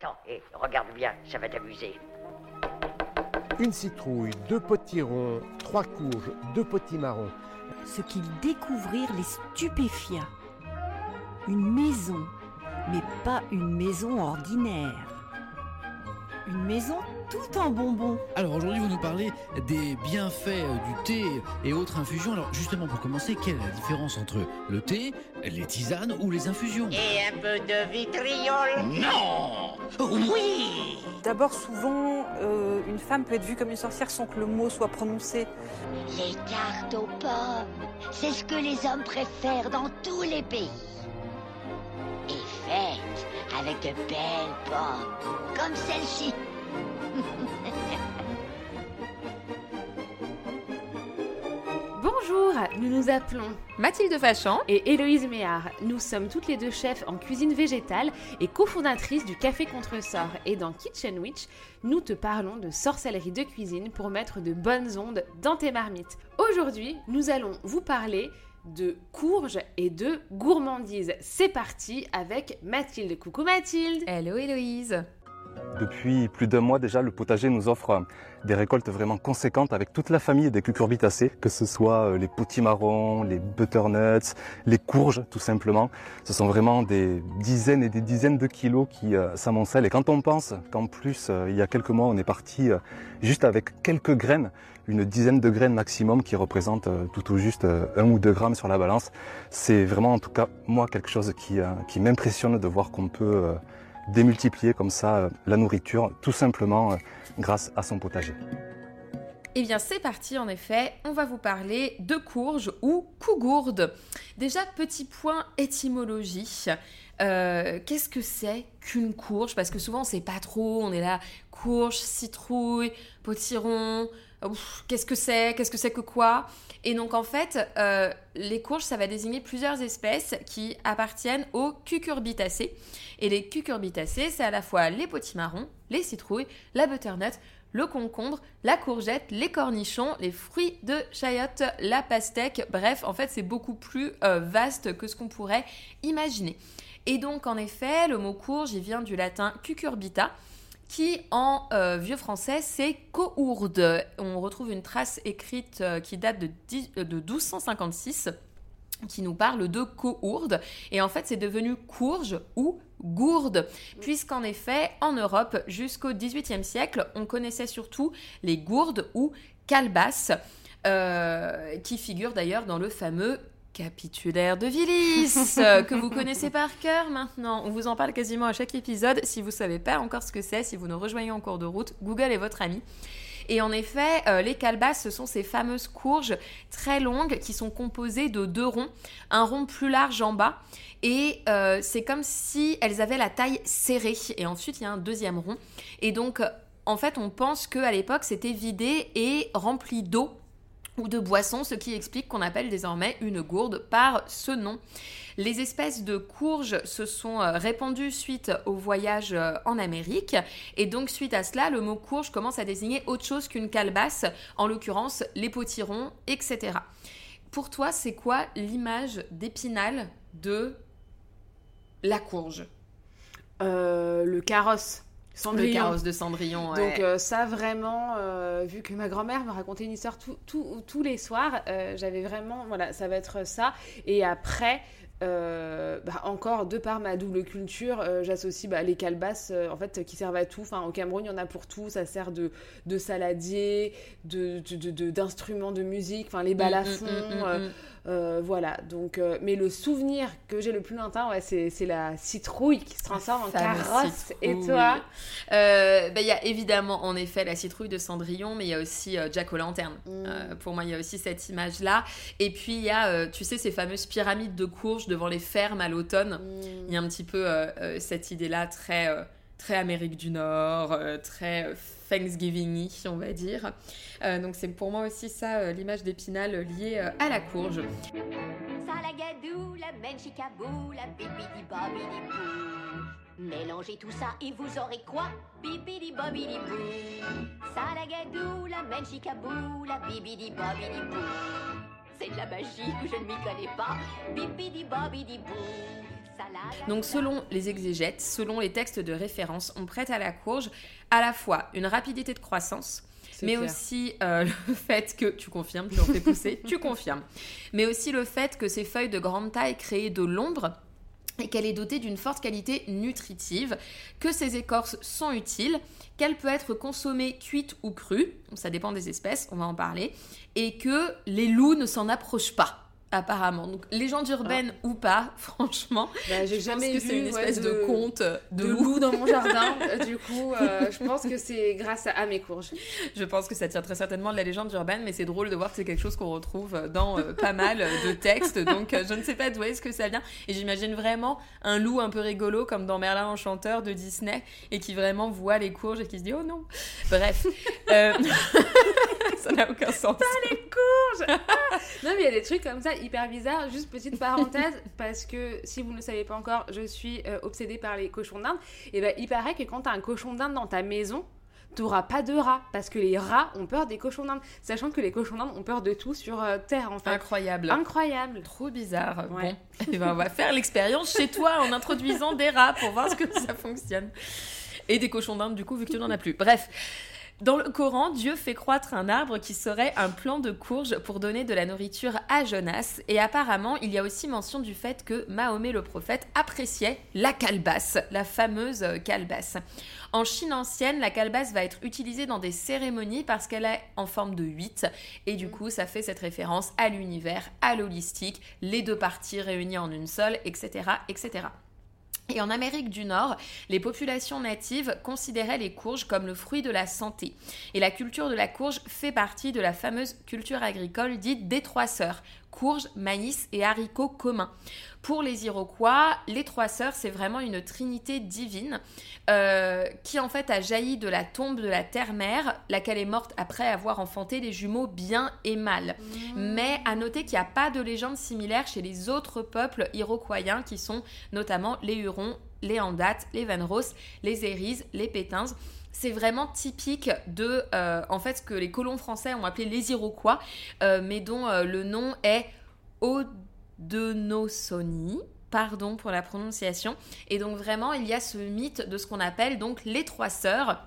Attends, hé, regarde bien, ça va t'amuser. Une citrouille, deux potirons, trois courges, deux potimarrons. Ce qu'ils découvrirent les stupéfia. Une maison, mais pas une maison ordinaire. Une maison tout en bonbons. Alors aujourd'hui, vous nous parlez des bienfaits euh, du thé et autres infusions. Alors justement, pour commencer, quelle est la différence entre le thé, les tisanes ou les infusions? Et un peu de vitriol Non Oui D'abord, souvent, euh, une femme peut être vue comme une sorcière sans que le mot soit prononcé. Les cartes aux pommes, c'est ce que les hommes préfèrent dans tous les pays. Et faites avec de belles pommes, comme celle-ci. Bonjour, nous nous appelons Mathilde Fachan. et Héloïse Méard. Nous sommes toutes les deux chefs en cuisine végétale et cofondatrices du Café Contresort. Et dans Kitchen Witch, nous te parlons de sorcellerie de cuisine pour mettre de bonnes ondes dans tes marmites. Aujourd'hui, nous allons vous parler de courges et de gourmandise. C'est parti avec Mathilde. Coucou Mathilde Hello Héloïse. Depuis plus d'un mois déjà, le potager nous offre des récoltes vraiment conséquentes avec toute la famille des cucurbitacées, que ce soit euh, les potimarrons, les butternuts, les courges tout simplement. Ce sont vraiment des dizaines et des dizaines de kilos qui euh, s'amoncellent. Et quand on pense qu'en plus, euh, il y a quelques mois, on est parti juste avec quelques graines, une dizaine de graines maximum qui représentent tout au juste un ou deux grammes sur la balance, c'est vraiment en tout cas moi quelque chose qui, m'impressionne de voir qu'on peut démultiplier comme ça euh, la nourriture tout simplement euh, grâce à son potager. Eh bien c'est parti en effet, on va vous parler de courges ou cougourdes. Déjà petit point étymologie. Euh, Qu'est-ce que c'est qu'une courge? Parce que souvent on sait pas trop, on est là, courge, citrouille, potiron, qu'est-ce que c'est Qu'est-ce que c'est que quoi? Et donc en fait, euh, les courges ça va désigner plusieurs espèces qui appartiennent aux cucurbitacées. Et les cucurbitacées c'est à la fois les potimarrons, les citrouilles, la butternut, le concombre, la courgette, les cornichons, les fruits de chayotte, la pastèque. Bref, en fait, c'est beaucoup plus euh, vaste que ce qu'on pourrait imaginer. Et donc, en effet, le mot courge, il vient du latin cucurbita, qui en euh, vieux français, c'est cohourde. On retrouve une trace écrite euh, qui date de, 10 euh, de 1256 qui nous parle de cohourde. Et en fait, c'est devenu courge ou gourde, puisqu'en effet, en Europe, jusqu'au XVIIIe siècle, on connaissait surtout les gourdes ou calebasses, qui figurent d'ailleurs dans le fameux capitulaire de Vilis, euh, que vous connaissez par cœur maintenant. On vous en parle quasiment à chaque épisode. Si vous savez pas encore ce que c'est, si vous nous rejoignez en cours de route, Google est votre ami. Et en effet, euh, les calebasses, ce sont ces fameuses courges très longues qui sont composées de deux ronds, un rond plus large en bas. Et euh, c'est comme si elles avaient la taille serrée. Et ensuite, il y a un deuxième rond. Et donc, en fait, on pense qu'à l'époque, c'était vidé et rempli d'eau ou de boissons, ce qui explique qu'on appelle désormais une gourde par ce nom. Les espèces de courges se sont euh, répandues suite au voyage euh, en Amérique et donc suite à cela, le mot courge commence à désigner autre chose qu'une calebasse, en l'occurrence les potirons, etc. Pour toi, c'est quoi l'image d'épinal de la courge? Euh, Le carrosse. Le Cendrillon. carrosse de Cendrillon. ouais. Donc euh, ça vraiment, euh, vu que ma grand-mère me racontait une histoire tout- tout- tous les soirs, euh, j'avais vraiment, voilà, ça va être ça. Et après, euh, bah, encore de par ma double culture, euh, j'associe bah, les calebasses, euh, en fait, qui servent à tout. Enfin, au Cameroun, il y en a pour tout. Ça sert de, de saladier, de, de- de- de- d'instruments de, musique, enfin les balafons. Mm, mm, mm, mm, euh, mm. voilà, donc, euh, mais le souvenir que j'ai le plus lointain, ouais, c'est, c'est la citrouille qui se transforme en carrosse. Et toi? Euh, ben, Il y a évidemment en effet la citrouille de Cendrillon, mais il y a aussi Jack O'Lantern. Mm. Pour moi, il y a aussi cette image-là. Et puis il y a, tu sais, ces fameuses pyramides de courges devant les fermes à l'automne. Il y a un petit peu cette idée-là très, très Amérique du Nord, très Thanksgiving-y, on va dire. Euh, donc c'est pour moi aussi ça, euh, l'image d'Épinal euh, liée à la courge. Salagadou, la menchicabou, la bibidi bobidi bou. Mélangez tout ça et vous aurez quoi? Bibidi bobidi bou. Salagadou, la menchicabou, la bibidi bobidi bou. C'est de la magie, je ne m'y connais pas. Bibidi bobidi bou. Donc selon les exégètes, selon les textes de référence, on prête à la courge à la fois une rapidité de croissance, mais clair. aussi euh, le fait que, tu confirmes, tu en fais pousser, tu confirmes, mais aussi le fait que ces feuilles de grande taille créent de l'ombre et qu'elle est dotée d'une forte qualité nutritive, que ces écorces sont utiles, qu'elle peut être consommée cuite ou crue, ça dépend des espèces, on va en parler, et que les loups ne s'en approchent pas. Apparemment. Donc, légende urbaine ou pas, franchement, Bah, j'ai jamais que vu c'est une ouais, espèce de, conte de, de loup. loup dans mon jardin. Euh, du coup, euh, je pense que c'est grâce à, à mes courges. Je pense que ça tient très certainement de la légende urbaine, mais c'est drôle de voir que c'est quelque chose qu'on retrouve dans euh, pas mal de textes. Donc euh, je ne sais pas d'où est-ce que ça vient. Et j'imagine vraiment un loup un peu rigolo, comme dans Merlin Enchanteur de Disney, et qui vraiment voit les courges et qui se dit oh non. Bref, ça n'a aucun sens. Non, mais il y a des trucs comme ça hyper bizarres. Juste petite parenthèse, parce que si vous ne le savez pas encore, je suis euh, obsédée par les cochons d'Inde. Et ben, il paraît que quand t'as un cochon d'Inde dans ta maison, t'auras pas de rats. Parce que les rats ont peur des cochons d'Inde. Sachant que les cochons d'Inde ont peur de tout sur euh, Terre, en fait. Incroyable. Incroyable. Trop bizarre. Ouais. Bon, Eh ben, on va faire l'expérience chez toi en introduisant des rats pour voir ce que ça fonctionne. Et des cochons d'Inde, du coup, vu que tu n'en as plus. Bref. Dans le Coran, Dieu fait croître un arbre qui serait un plant de courge pour donner de la nourriture à Jonas. Et apparemment, il y a aussi mention du fait que Mahomet le prophète appréciait la calebasse, la fameuse calebasse. En Chine ancienne, la calebasse va être utilisée dans des cérémonies parce qu'elle est en forme de 8 et du coup ça fait cette référence à l'univers, à l'holistique, les deux parties réunies en une seule, etc. etc. Et en Amérique du Nord, les populations natives considéraient les courges comme le fruit de la santé. Et la culture de la courge fait partie de la fameuse culture agricole dite des trois sœurs, courge, maïs et haricots communs. Pour les Iroquois, les trois sœurs, c'est vraiment une trinité divine euh, qui en fait a jailli de la tombe de la terre-mère, laquelle est morte après avoir enfanté des jumeaux bien et mal. Mais à noter qu'il n'y a pas de légende similaire chez les autres peuples iroquoiens qui sont notamment les Hurons, les Andates, les Vanros, les Éris, les Pétins. C'est vraiment typique de, euh, en fait, ce que les colons français ont appelé les Iroquois, euh, mais dont euh, le nom est Odenosoni. Pardon pour la prononciation. Et donc vraiment, il y a ce mythe de ce qu'on appelle donc les trois sœurs.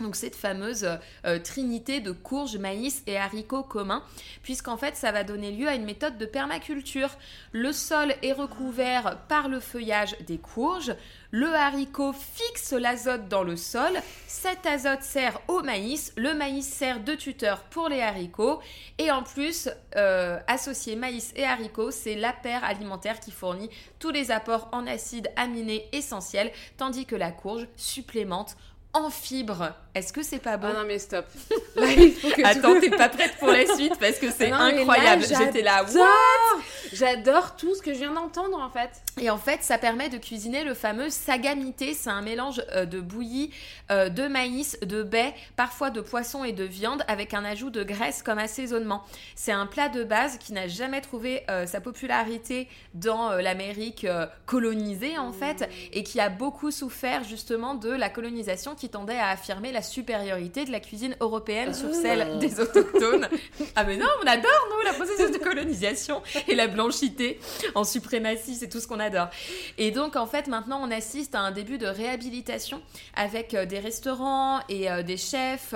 Donc cette fameuse euh, trinité de courges, maïs et haricots communs, puisqu'en fait ça va donner lieu à une méthode de permaculture. Le sol est recouvert par le feuillage des courges, le haricot fixe l'azote dans le sol, cet azote sert au maïs, le maïs sert de tuteur pour les haricots, et en plus, euh, associer maïs et haricots, c'est la paire alimentaire qui fournit tous les apports en acides aminés essentiels, tandis que la courge supplémente en fibres. Est-ce que c'est pas beau Ah non, mais stop. Là, il faut que tu- Attends, t'es pas prête pour la suite parce que c'est incroyable. J'étais là, j'adore. what? J'adore tout ce que je viens d'entendre, en fait. Et en fait, ça permet de cuisiner le fameux sagamité. C'est un mélange euh, de bouillie, euh, de maïs, de baies, parfois de poisson et de viande, avec un ajout de graisse comme assaisonnement. C'est un plat de base qui n'a jamais trouvé euh, sa popularité dans euh, l'Amérique euh, colonisée, en fait, et qui a beaucoup souffert justement de la colonisation qui tendait à affirmer la supériorité de la cuisine européenne sur celle des autochtones. ah mais non, on adore, nous, la processus de colonisation et la blanchité en suprématie, c'est tout ce qu'on adore. Et donc, en fait, maintenant, on assiste à un début de réhabilitation avec euh, des restaurants et euh, des chefs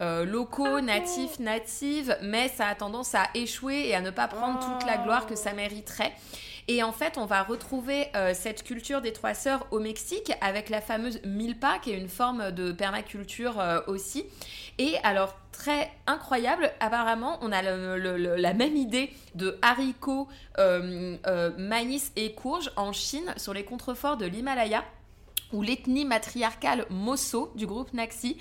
euh, locaux, natifs, natives, mais ça a tendance à échouer et à ne pas prendre toute la gloire que ça mériterait. Et en fait, on va retrouver euh, cette culture des trois sœurs au Mexique avec la fameuse milpa, qui est une forme de permaculture euh, aussi. Et alors, très incroyable, apparemment, on a la même idée de haricots, euh, maïs et courges en Chine, sur les contreforts de l'Himalaya, où l'ethnie matriarcale Mosso du groupe Naxi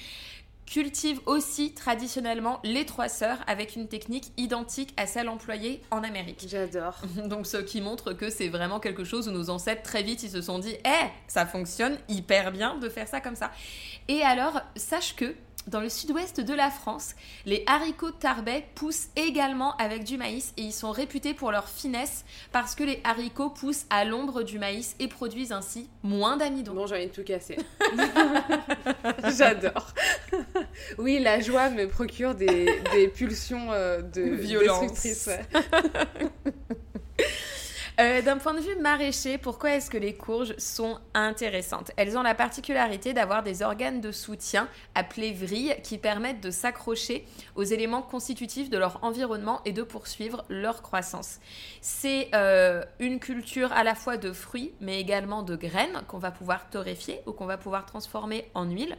cultive aussi traditionnellement les trois sœurs avec une technique identique à celle employée en Amérique. J'adore. Donc ce qui montre que c'est vraiment quelque chose où nos ancêtres très vite ils se sont dit "Eh, ça fonctionne hyper bien de faire ça comme ça." Et alors, sache que dans le sud-ouest de la France, les haricots tarbais poussent également avec du maïs et ils sont réputés pour leur finesse parce que les haricots poussent à l'ombre du maïs et produisent ainsi moins d'amidon. Bon, j'ai envie de tout casser. J'adore. Oui, la joie me procure des, des pulsions euh, de Violence. Euh, D'un point de vue maraîcher, pourquoi est-ce que les courges sont intéressantes? Elles ont la particularité d'avoir des organes de soutien appelés vrilles qui permettent de s'accrocher aux éléments constitutifs de leur environnement et de poursuivre leur croissance. C'est euh, une culture à la fois de fruits mais également de graines qu'on va pouvoir torréfier ou qu'on va pouvoir transformer en huile.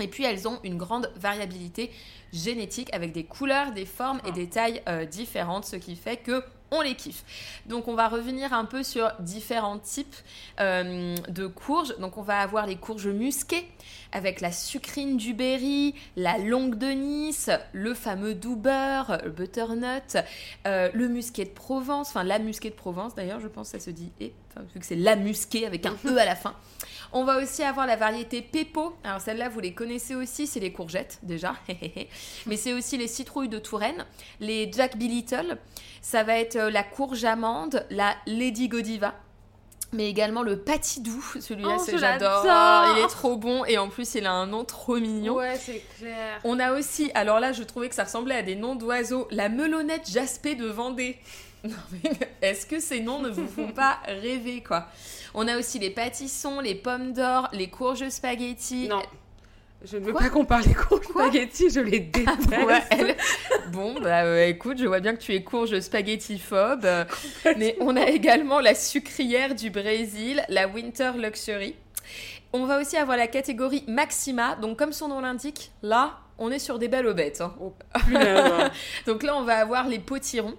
Et puis elles ont une grande variabilité génétique avec des couleurs, des formes et des tailles euh, différentes, ce qui fait que on les kiffe. Donc on va revenir un peu sur différents types euh, de courges. Donc on va avoir les courges musquées avec la sucrine du Berry, la longue de Nice, le fameux doux beurre, le butternut, euh, le musqué de Provence, enfin la musquée de Provence d'ailleurs, je pense que ça se dit et, enfin, vu que c'est la musquée avec un E à la fin. On va aussi avoir la variété Pepo. Alors celle-là, vous les connaissez aussi, c'est les courgettes déjà. Mais c'est aussi les citrouilles de Touraine, les Jack B. Little. Ça va être euh, la courge amande, la Lady Godiva. Mais également le patidou, celui-là Oh, j'adore, il est trop bon et en plus il a un nom trop mignon. Ouais, c'est clair. On a aussi, alors là je trouvais que ça ressemblait à des noms d'oiseaux, la melonnette jaspée de Vendée. Non mais est-ce que ces noms ne vous font pas rêver quoi? On a aussi les pâtissons, les pommes d'or, les courges spaghetti. Non. Je ne veux Quoi pas qu'on parle des courges spaghetti, je les déteste. Ouais, elle- Bon, bah euh, écoute, je vois bien que tu es courge spaghetti-phobe. euh, mais on a également la sucrière du Brésil, la Winter Luxury. On va aussi avoir la catégorie Maxima. Donc, comme son nom l'indique, là, on est sur des belles bêtes. hein. Punaise. Donc là, on va avoir les potirons.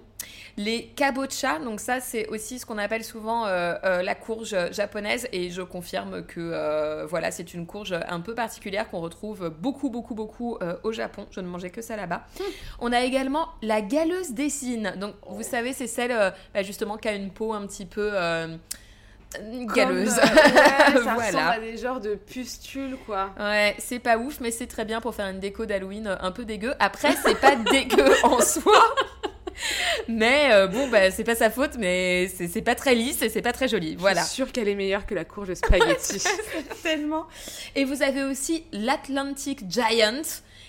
Les kabocha, donc ça c'est aussi ce qu'on appelle souvent euh, euh, la courge japonaise et je confirme que euh, voilà c'est une courge un peu particulière qu'on retrouve beaucoup beaucoup beaucoup au Japon. Je ne mangeais que ça là-bas. On a également la galeuse d'Essine. Donc vous savez c'est celle bah, justement qui a une peau un petit peu galeuse. Comme, euh, ouais, ça Voilà. ressemble à des genres de pustules, quoi. Ouais, c'est pas ouf, mais c'est très bien pour faire une déco d'Halloween un peu dégueu. Après, c'est pas dégueu en soi. Mais euh, bon, bah, c'est pas sa faute, mais c'est pas très lisse et c'est pas très joli. Voilà. Je suis sûre qu'elle est meilleure que la courge spaghetti. Tellement. Et vous avez aussi l'Atlantic Giant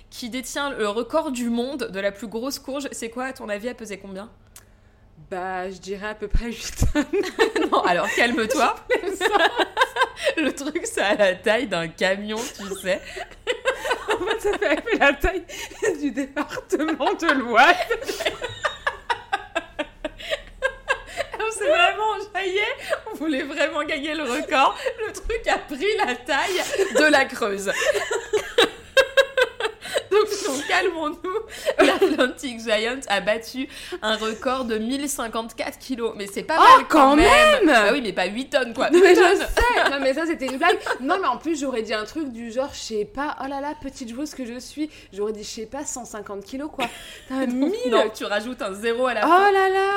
qui détient le record du monde de la plus grosse courge. C'est quoi, à ton avis, à peser combien? Bah, je dirais à peu près 8 tonnes. Non, alors calme-toi. le truc, ça a la taille d'un camion, tu sais. En fait, ça fait la taille du département de l'Oise. On s'est vraiment jaillé, on voulait vraiment gagner le record. Le truc a pris la taille de la Creuse. Donc, donc, calmons-nous. L'Atlantic Giant a battu un record de 1054 kilos. Mais c'est pas Oh, mal quand même Bah oui, mais pas 8 tonnes quoi. Mais 8 je sais Non, mais ça, c'était une blague. Non, mais en plus, j'aurais dit un truc du genre, je sais pas, oh là là, petite joueuse que je suis. J'aurais dit, je sais pas, 150 kilos, quoi. T'as 1000 Non, tu rajoutes un zéro à la Oh fin. là là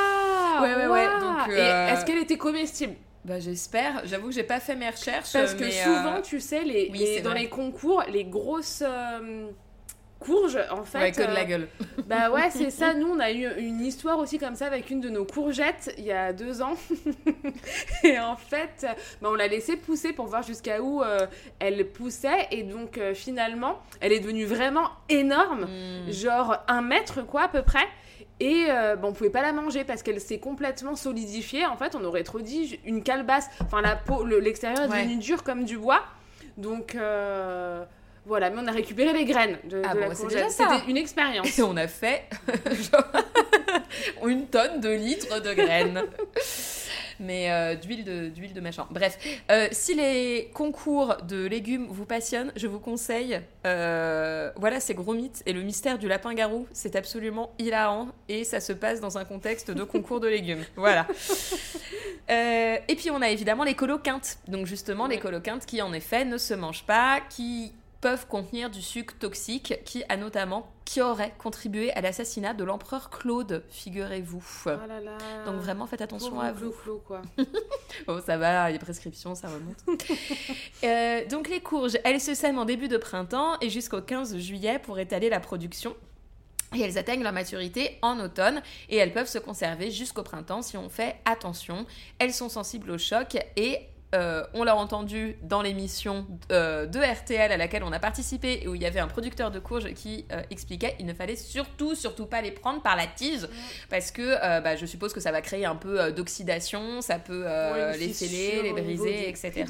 Ouais, ouais, ouais, donc, Et euh, est-ce qu'elle était comestible? Bah j'espère. J'avoue que j'ai pas fait mes recherches. Parce que mais, souvent, euh, tu sais, les, oui, les- c'est dans vrai. les concours, les grosses euh, courges, en fait. ouais, que de la gueule. Bah ouais, c'est ça. Nous, on a eu une histoire aussi comme ça avec une de nos courgettes il y a deux ans. et en fait, bah, on l'a laissée pousser pour voir jusqu'à où euh, elle poussait. Et donc, finalement, elle est devenue vraiment énorme. Hmm. Genre un mètre, quoi, à peu près. Et euh, bah, on pouvait pas la manger parce qu'elle s'est complètement solidifiée. En fait, on aurait trop dit une calebasse. Enfin, la peau, le- l'extérieur est Ouais. devenu dur comme du bois. Donc, euh, voilà. Mais on a récupéré les graines de, Ah de bon, la courgette. déjà ça. C'était une expérience. Et on a fait une tonne de litres de graines. Mais euh, d'huile de, d'huile de machin. Bref, euh, si les concours de légumes vous passionnent, je vous conseille. euh, voilà, c'est gros mythe. Et le mystère du lapin-garou, c'est absolument hilarant. Et ça se passe dans un contexte de concours de légumes. Voilà. Et puis on a évidemment les coloquintes. Donc justement, les coloquintes qui en effet ne se mangent pas, qui peuvent contenir du sucre toxique qui a notamment qui aurait contribué à l'assassinat de l'empereur Claude, figurez-vous. Oh là. Donc vraiment faites attention à vous. Quoi. Oh ça va, les prescriptions ça remonte. Euh, donc les courges, elles se sèment en début de printemps et jusqu'au 15 juillet pour étaler la production. Et elles atteignent leur maturité en automne et elles peuvent se conserver jusqu'au printemps si on fait attention. Elles sont sensibles au choc et euh, on l'a entendu dans l'émission euh, de RTL à laquelle on a participé et où il y avait un producteur de courges qui euh, expliquait il ne fallait surtout, surtout pas les prendre par la tige parce que bah, je suppose que ça va créer un peu d'oxydation, ça peut Ouais, les sceller, les briser, etc.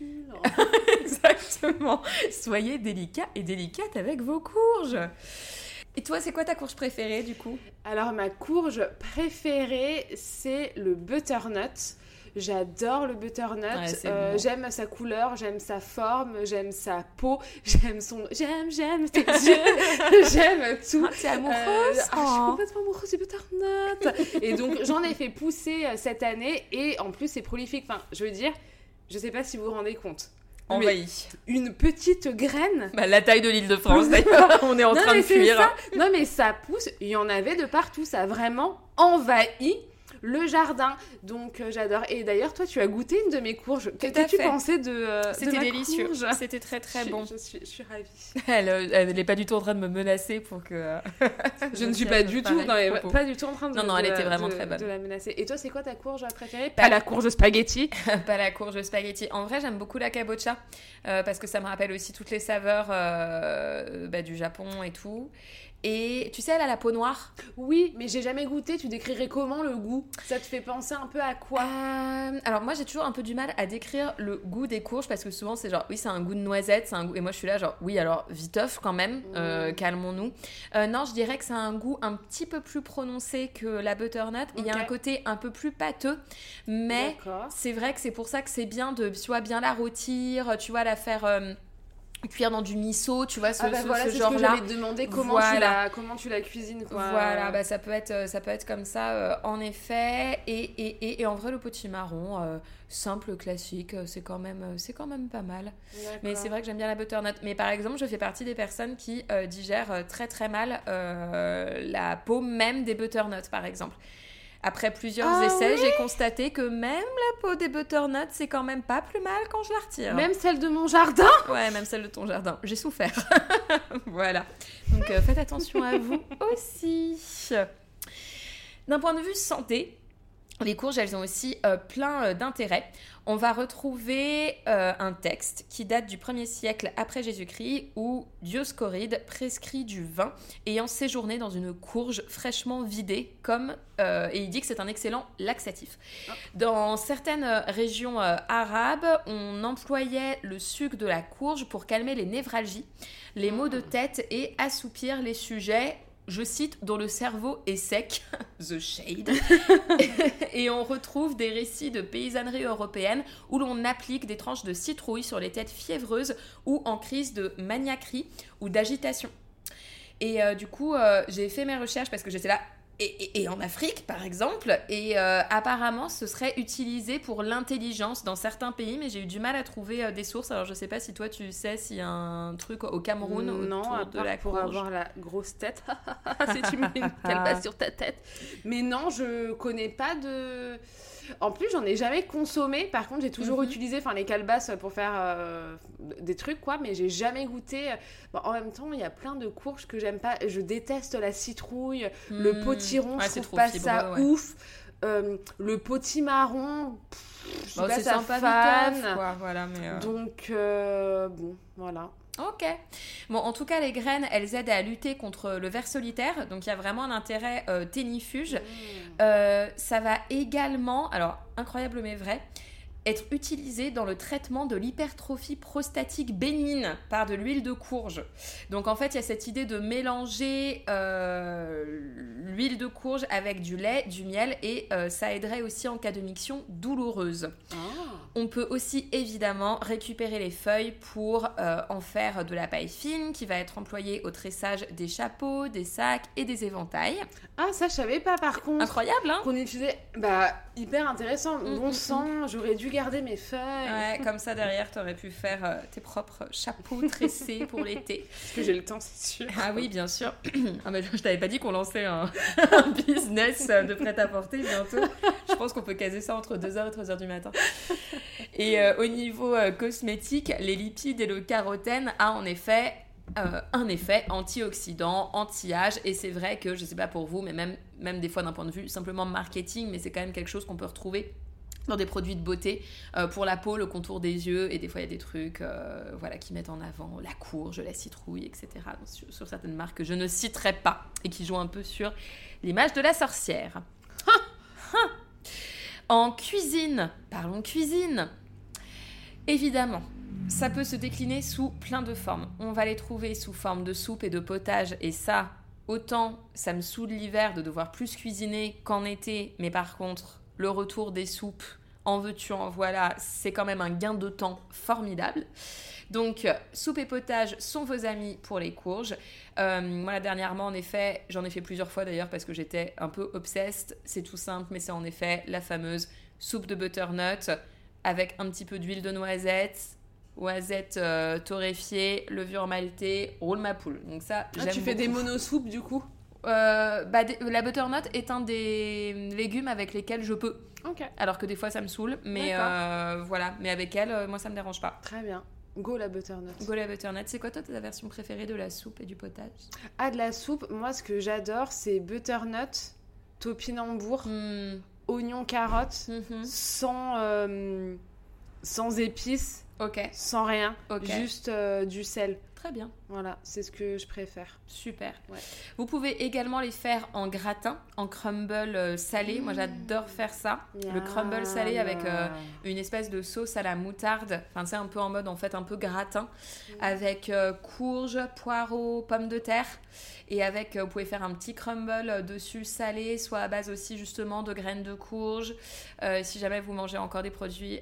Exactement. Soyez délicats et délicates avec vos courges. Et toi, c'est quoi ta courge préférée du coup? Alors, ma courge préférée, c'est le butternut. J'adore le butternut. Ouais, Euh, bon. J'aime sa couleur, j'aime sa forme, j'aime sa peau, j'aime son. J'aime, j'aime tes yeux, j'aime tout. T'es amoureuse Euh, ah, je suis Oh. complètement amoureuse du butternut. Et donc, j'en ai fait pousser euh, cette année et en plus, c'est prolifique. Enfin, je veux dire, je sais pas si vous vous rendez compte. Envahi. une petite graine. Bah, la taille de l'île de France d'ailleurs, on est en Non, train de fuir. ça. Non, mais ça pousse. Il y en avait de partout. Ça a vraiment envahi le jardin. Donc, euh, j'adore. Et d'ailleurs, toi, tu as goûté une de mes courges. Qu'as-tu pensé de, euh, de C'était délicieux. C'était très très Je- bon. Je suis, je suis ravie. Elle, euh, n'est pas du tout en train de me menacer pour que. euh, Je ne suis pas du tout, non, mais pas du tout en train de. Non, non, elle était vraiment de- très bonne. De la menacer. Et toi, c'est quoi ta courge préférée? Pas- la courge spaghetti. pas la courge spaghetti. En vrai, j'aime beaucoup la cabocha euh, parce que ça me rappelle aussi toutes les saveurs euh, bah, du Japon et tout. Et tu sais, elle a la peau noire. Oui, mais j'ai jamais goûté. Tu décrirais comment le goût? Ça te fait penser un peu à quoi? Euh, alors moi, j'ai toujours un peu du mal à décrire le goût des courges parce que souvent c'est genre oui, c'est un goût de noisette, c'est un goût. Et moi, je suis là genre oui, alors viteuf quand même. euh, Mm. calmons-nous. Euh, non, je dirais que c'est un goût un petit peu plus prononcé que la butternut. Il y a un côté un peu plus pâteux, mais. C'est vrai que c'est pour ça que c'est bien de, tu vois, bien la rôtir, tu vois, la faire cuire dans du miso, tu vois, ce, Ah bah ce- voilà, ce genre-là. j'allais te demander. Comment, tu Voilà. la, comment tu la cuisines quoi. Voilà, bah, ça, peut être, euh, ça peut être comme ça, euh, en effet. Et, et, et, et en vrai, le potimarron, euh, simple, classique, c'est quand, même, c'est quand même pas mal. Mais c'est vrai que j'aime bien la butternut. Mais par exemple, je fais partie des personnes qui euh, digèrent très très mal la peau même des butternuts, par exemple. Après plusieurs Ah essais, j'ai constaté que même la peau des butternuts, c'est quand même pas plus mal quand je la retire. Même celle de mon jardin? Ouais, même celle de ton jardin. J'ai souffert. voilà. Donc euh, faites attention à vous aussi. D'un point de vue santé, les courges, elles ont aussi euh, plein euh, d'intérêts. On va retrouver euh, un texte qui date du 1er siècle après Jésus-Christ où Dioscoride prescrit du vin ayant séjourné dans une courge fraîchement vidée comme euh, et il dit que c'est un excellent laxatif. Dans certaines euh, régions arabes, on employait le sucre de la courge pour calmer les névralgies, les maux de tête et assoupir les sujets je cite, dont le cerveau est sec, The Shade, et on retrouve des récits de paysannerie européenne où l'on applique des tranches de citrouille sur les têtes fiévreuses ou en crise de maniaquerie ou d'agitation. Et euh, du coup, euh, j'ai fait mes recherches parce que j'étais là. Et, en Afrique, par exemple, et euh, apparemment, ce serait utilisé pour l'intelligence dans certains pays, mais j'ai eu du mal à trouver euh, des sources. Alors, je sais pas si toi, tu sais s'il y a un truc au Cameroun Non, autour à de la pour courge. avoir la grosse tête. si tu mets une calebasse sur ta tête. Mais non, je connais pas de. En plus, j'en ai jamais consommé. Par contre, j'ai toujours Mhm. utilisé enfin, les calebasses pour faire euh, des trucs, quoi. Mais j'ai jamais goûté. Bon, en même temps, il y a plein de courges que j'aime pas. Je déteste la citrouille, le Hmm. potiron, Ouais, je trouve pas ça ouais. ouf. Euh, le potimarron, pff, je suis Bon, pas sa fan. quoi, voilà, mais euh, Donc, bon, voilà. Ok. Bon, en tout cas, les graines, elles aident à lutter contre le ver solitaire, donc il y a vraiment un intérêt euh, ténifuge. Euh, ça va également, alors incroyable mais vrai, être utilisé dans le traitement de l'hypertrophie prostatique bénigne par de l'huile de courge. Donc en fait, il y a cette idée de mélanger euh, l'huile de courge avec du lait, du miel, et euh, ça aiderait aussi en cas de miction douloureuse. On peut aussi évidemment récupérer les feuilles pour euh, en faire de la paille fine qui va être employée au tressage des chapeaux, des sacs et des éventails. Ah, ça, je savais pas par contre. Incroyable, hein? Qu'on utilisait. Bah, hyper intéressant. Mm, bon mm, sang, j'aurais dû garder mes feuilles. Ouais, comme ça derrière, t'aurais pu faire euh, tes propres chapeaux tressés pour l'été. Parce que j'ai le temps, c'est sûr. Ah oui, bien sûr. ah mais je t'avais pas dit qu'on lançait un, un business de prêt-à-porter bientôt. Je pense qu'on peut caser ça entre 2h et 3h du matin. Et euh, au niveau euh, cosmétique, les lipides et le carotène a en effet euh, un effet antioxydant, anti-âge. Et c'est vrai que, je sais pas pour vous, mais même, même des fois d'un point de vue simplement marketing, mais c'est quand même quelque chose qu'on peut retrouver dans des produits de beauté euh, pour la peau, le contour des yeux et des fois il y a des trucs euh, voilà qui mettent en avant la courge, la citrouille, etc. Sur, sur certaines marques que je ne citerai pas et qui jouent un peu sur l'image de la sorcière. en cuisine, parlons cuisine. Évidemment, ça peut se décliner sous plein de formes. On va les trouver sous forme de soupe et de potage et ça, autant ça me saoule l'hiver de devoir plus cuisiner qu'en été, mais par contre, le retour des soupes en veux-tu, en voilà, c'est quand même un gain de temps formidable. Donc, euh, soupe et potage sont vos amis pour les courges. Euh, moi, là, dernièrement, en effet, j'en ai fait plusieurs fois d'ailleurs parce que j'étais un peu obsesse. C'est tout simple, mais c'est en effet la fameuse soupe de butternut avec un petit peu d'huile de noisette, noisettes euh, torréfiées, levure maltée, roule ma poule. Donc ça, Ah, tu fais des monosoupes du coup? Euh, bah, la butternut est un des légumes avec lesquels je peux. Alors que des fois ça me saoule, mais euh, voilà. Mais avec elle, euh, moi ça me dérange pas. Très bien. Go la butternut. Go la butternut. C'est quoi toi ta version préférée de la soupe et du potage? Ah, de la soupe, moi ce que j'adore c'est butternut, topinambour, Hmm, oignon, carotte, mhm. sans, euh, sans épices, Ok, sans rien, juste du sel. Très bien. Voilà, c'est ce que je préfère. Super. Ouais. Vous pouvez également les faire en gratin, en crumble euh, salé. Moi, j'adore faire ça. Le crumble salé avec euh, une espèce de sauce à la moutarde. Enfin, c'est un peu en mode, en fait, un peu gratin. Avec euh, courge, poireaux, pommes de terre. Et avec, euh, vous pouvez faire un petit crumble dessus salé, soit à base aussi, justement, de graines de courge. Si jamais vous mangez encore des produits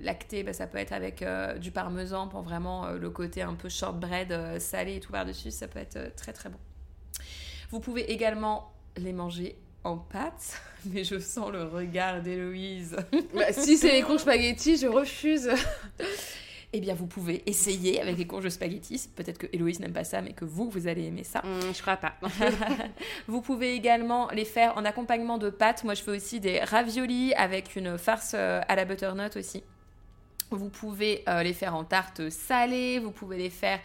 lactés, bah, ça peut être avec du parmesan pour vraiment le côté un peu shortbread euh, salé et tout par-dessus. Ça peut être euh, très très bon. Vous pouvez également les manger en pâte, mais je sens le regard d'Héloïse. Bah, si c'est les courges spaghetti, je refuse. eh bien, vous pouvez essayer avec les courges spaghetti. Peut-être que Héloïse n'aime pas ça, mais que vous, vous allez aimer ça. Hum, je crois pas. vous pouvez également les faire en accompagnement de pâtes. Moi, je fais aussi des raviolis avec une farce euh, à la butternut aussi. Vous pouvez euh, les faire en tarte salée. Vous pouvez les faire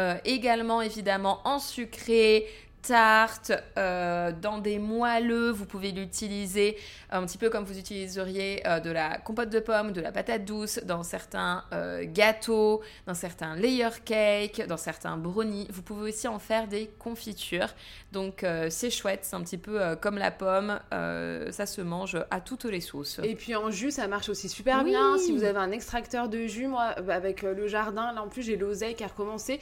euh, également, évidemment, en sucré tarte, euh, dans des moelleux, vous pouvez l'utiliser un petit peu comme vous utiliseriez euh, de la compote de pommes, de la patate douce, dans certains euh, gâteaux, dans certains layer cakes, dans certains brownies. Vous pouvez aussi en faire des confitures. Donc euh, c'est chouette, c'est un petit peu euh, comme la pomme, euh, ça se mange à toutes les sauces. Et puis en jus, ça marche aussi super Oui. bien. Si vous avez un extracteur de jus, moi, euh, avec le jardin, là en plus, j'ai l'oseille qui a recommencé.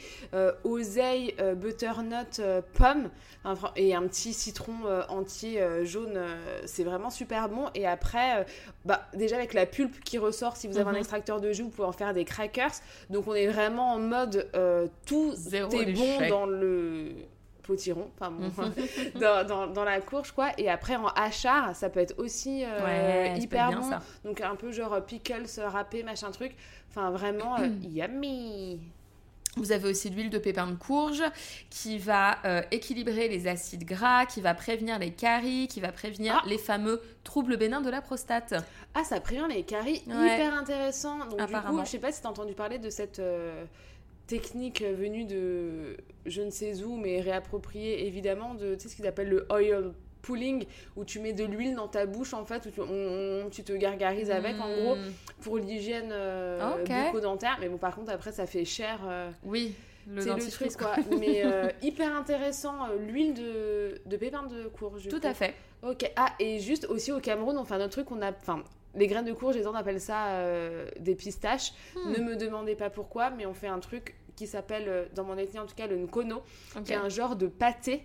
Oseille, butternut, pomme, et un petit citron entier jaune. c'est vraiment super bon. Et après, bah, déjà avec la pulpe qui ressort, si vous avez Mhm. un extracteur de jus, vous pouvez en faire des crackers. Donc on est vraiment en mode tout Zéro est bon dans le potiron, Mhm. dans, dans, dans la courge quoi. Et après en hachard, ça peut être aussi euh, Ouais, hyper bon. ça. Donc un peu genre pickles râpé, machin truc. Enfin vraiment euh, yummy. Vous avez aussi l'huile de pépin de courge qui va euh, équilibrer les acides gras, qui va prévenir les caries, qui va prévenir Ah. les fameux troubles bénins de la prostate. Ah, ça prévient les caries, Ouais. hyper intéressant. Donc du coup, je sais pas si t'as entendu parler de cette euh, technique venue de je ne sais où, mais réappropriée évidemment de tu sais ce qu'ils appellent le oil pulling, où tu mets de l'huile dans ta bouche en fait, où tu, on- on- tu te gargarises avec en gros Hmm, pour l'hygiène euh, Ok. bucco-dentaire. Mais bon, par contre après ça fait cher. euh, Oui, le c'est le dentifrice. truc quoi. mais euh, hyper intéressant, euh, l'huile de, de pépins de courge. Tout coup. à fait. Ok. Ah, et juste aussi au Cameroun, on fait un autre truc, on a. Enfin, les graines de courge, les gens appellent ça des pistaches. Hmm. Ne me demandez pas pourquoi, mais on fait un truc qui s'appelle, euh, dans mon ethnie en tout cas, le nkono, qui est un genre de pâté.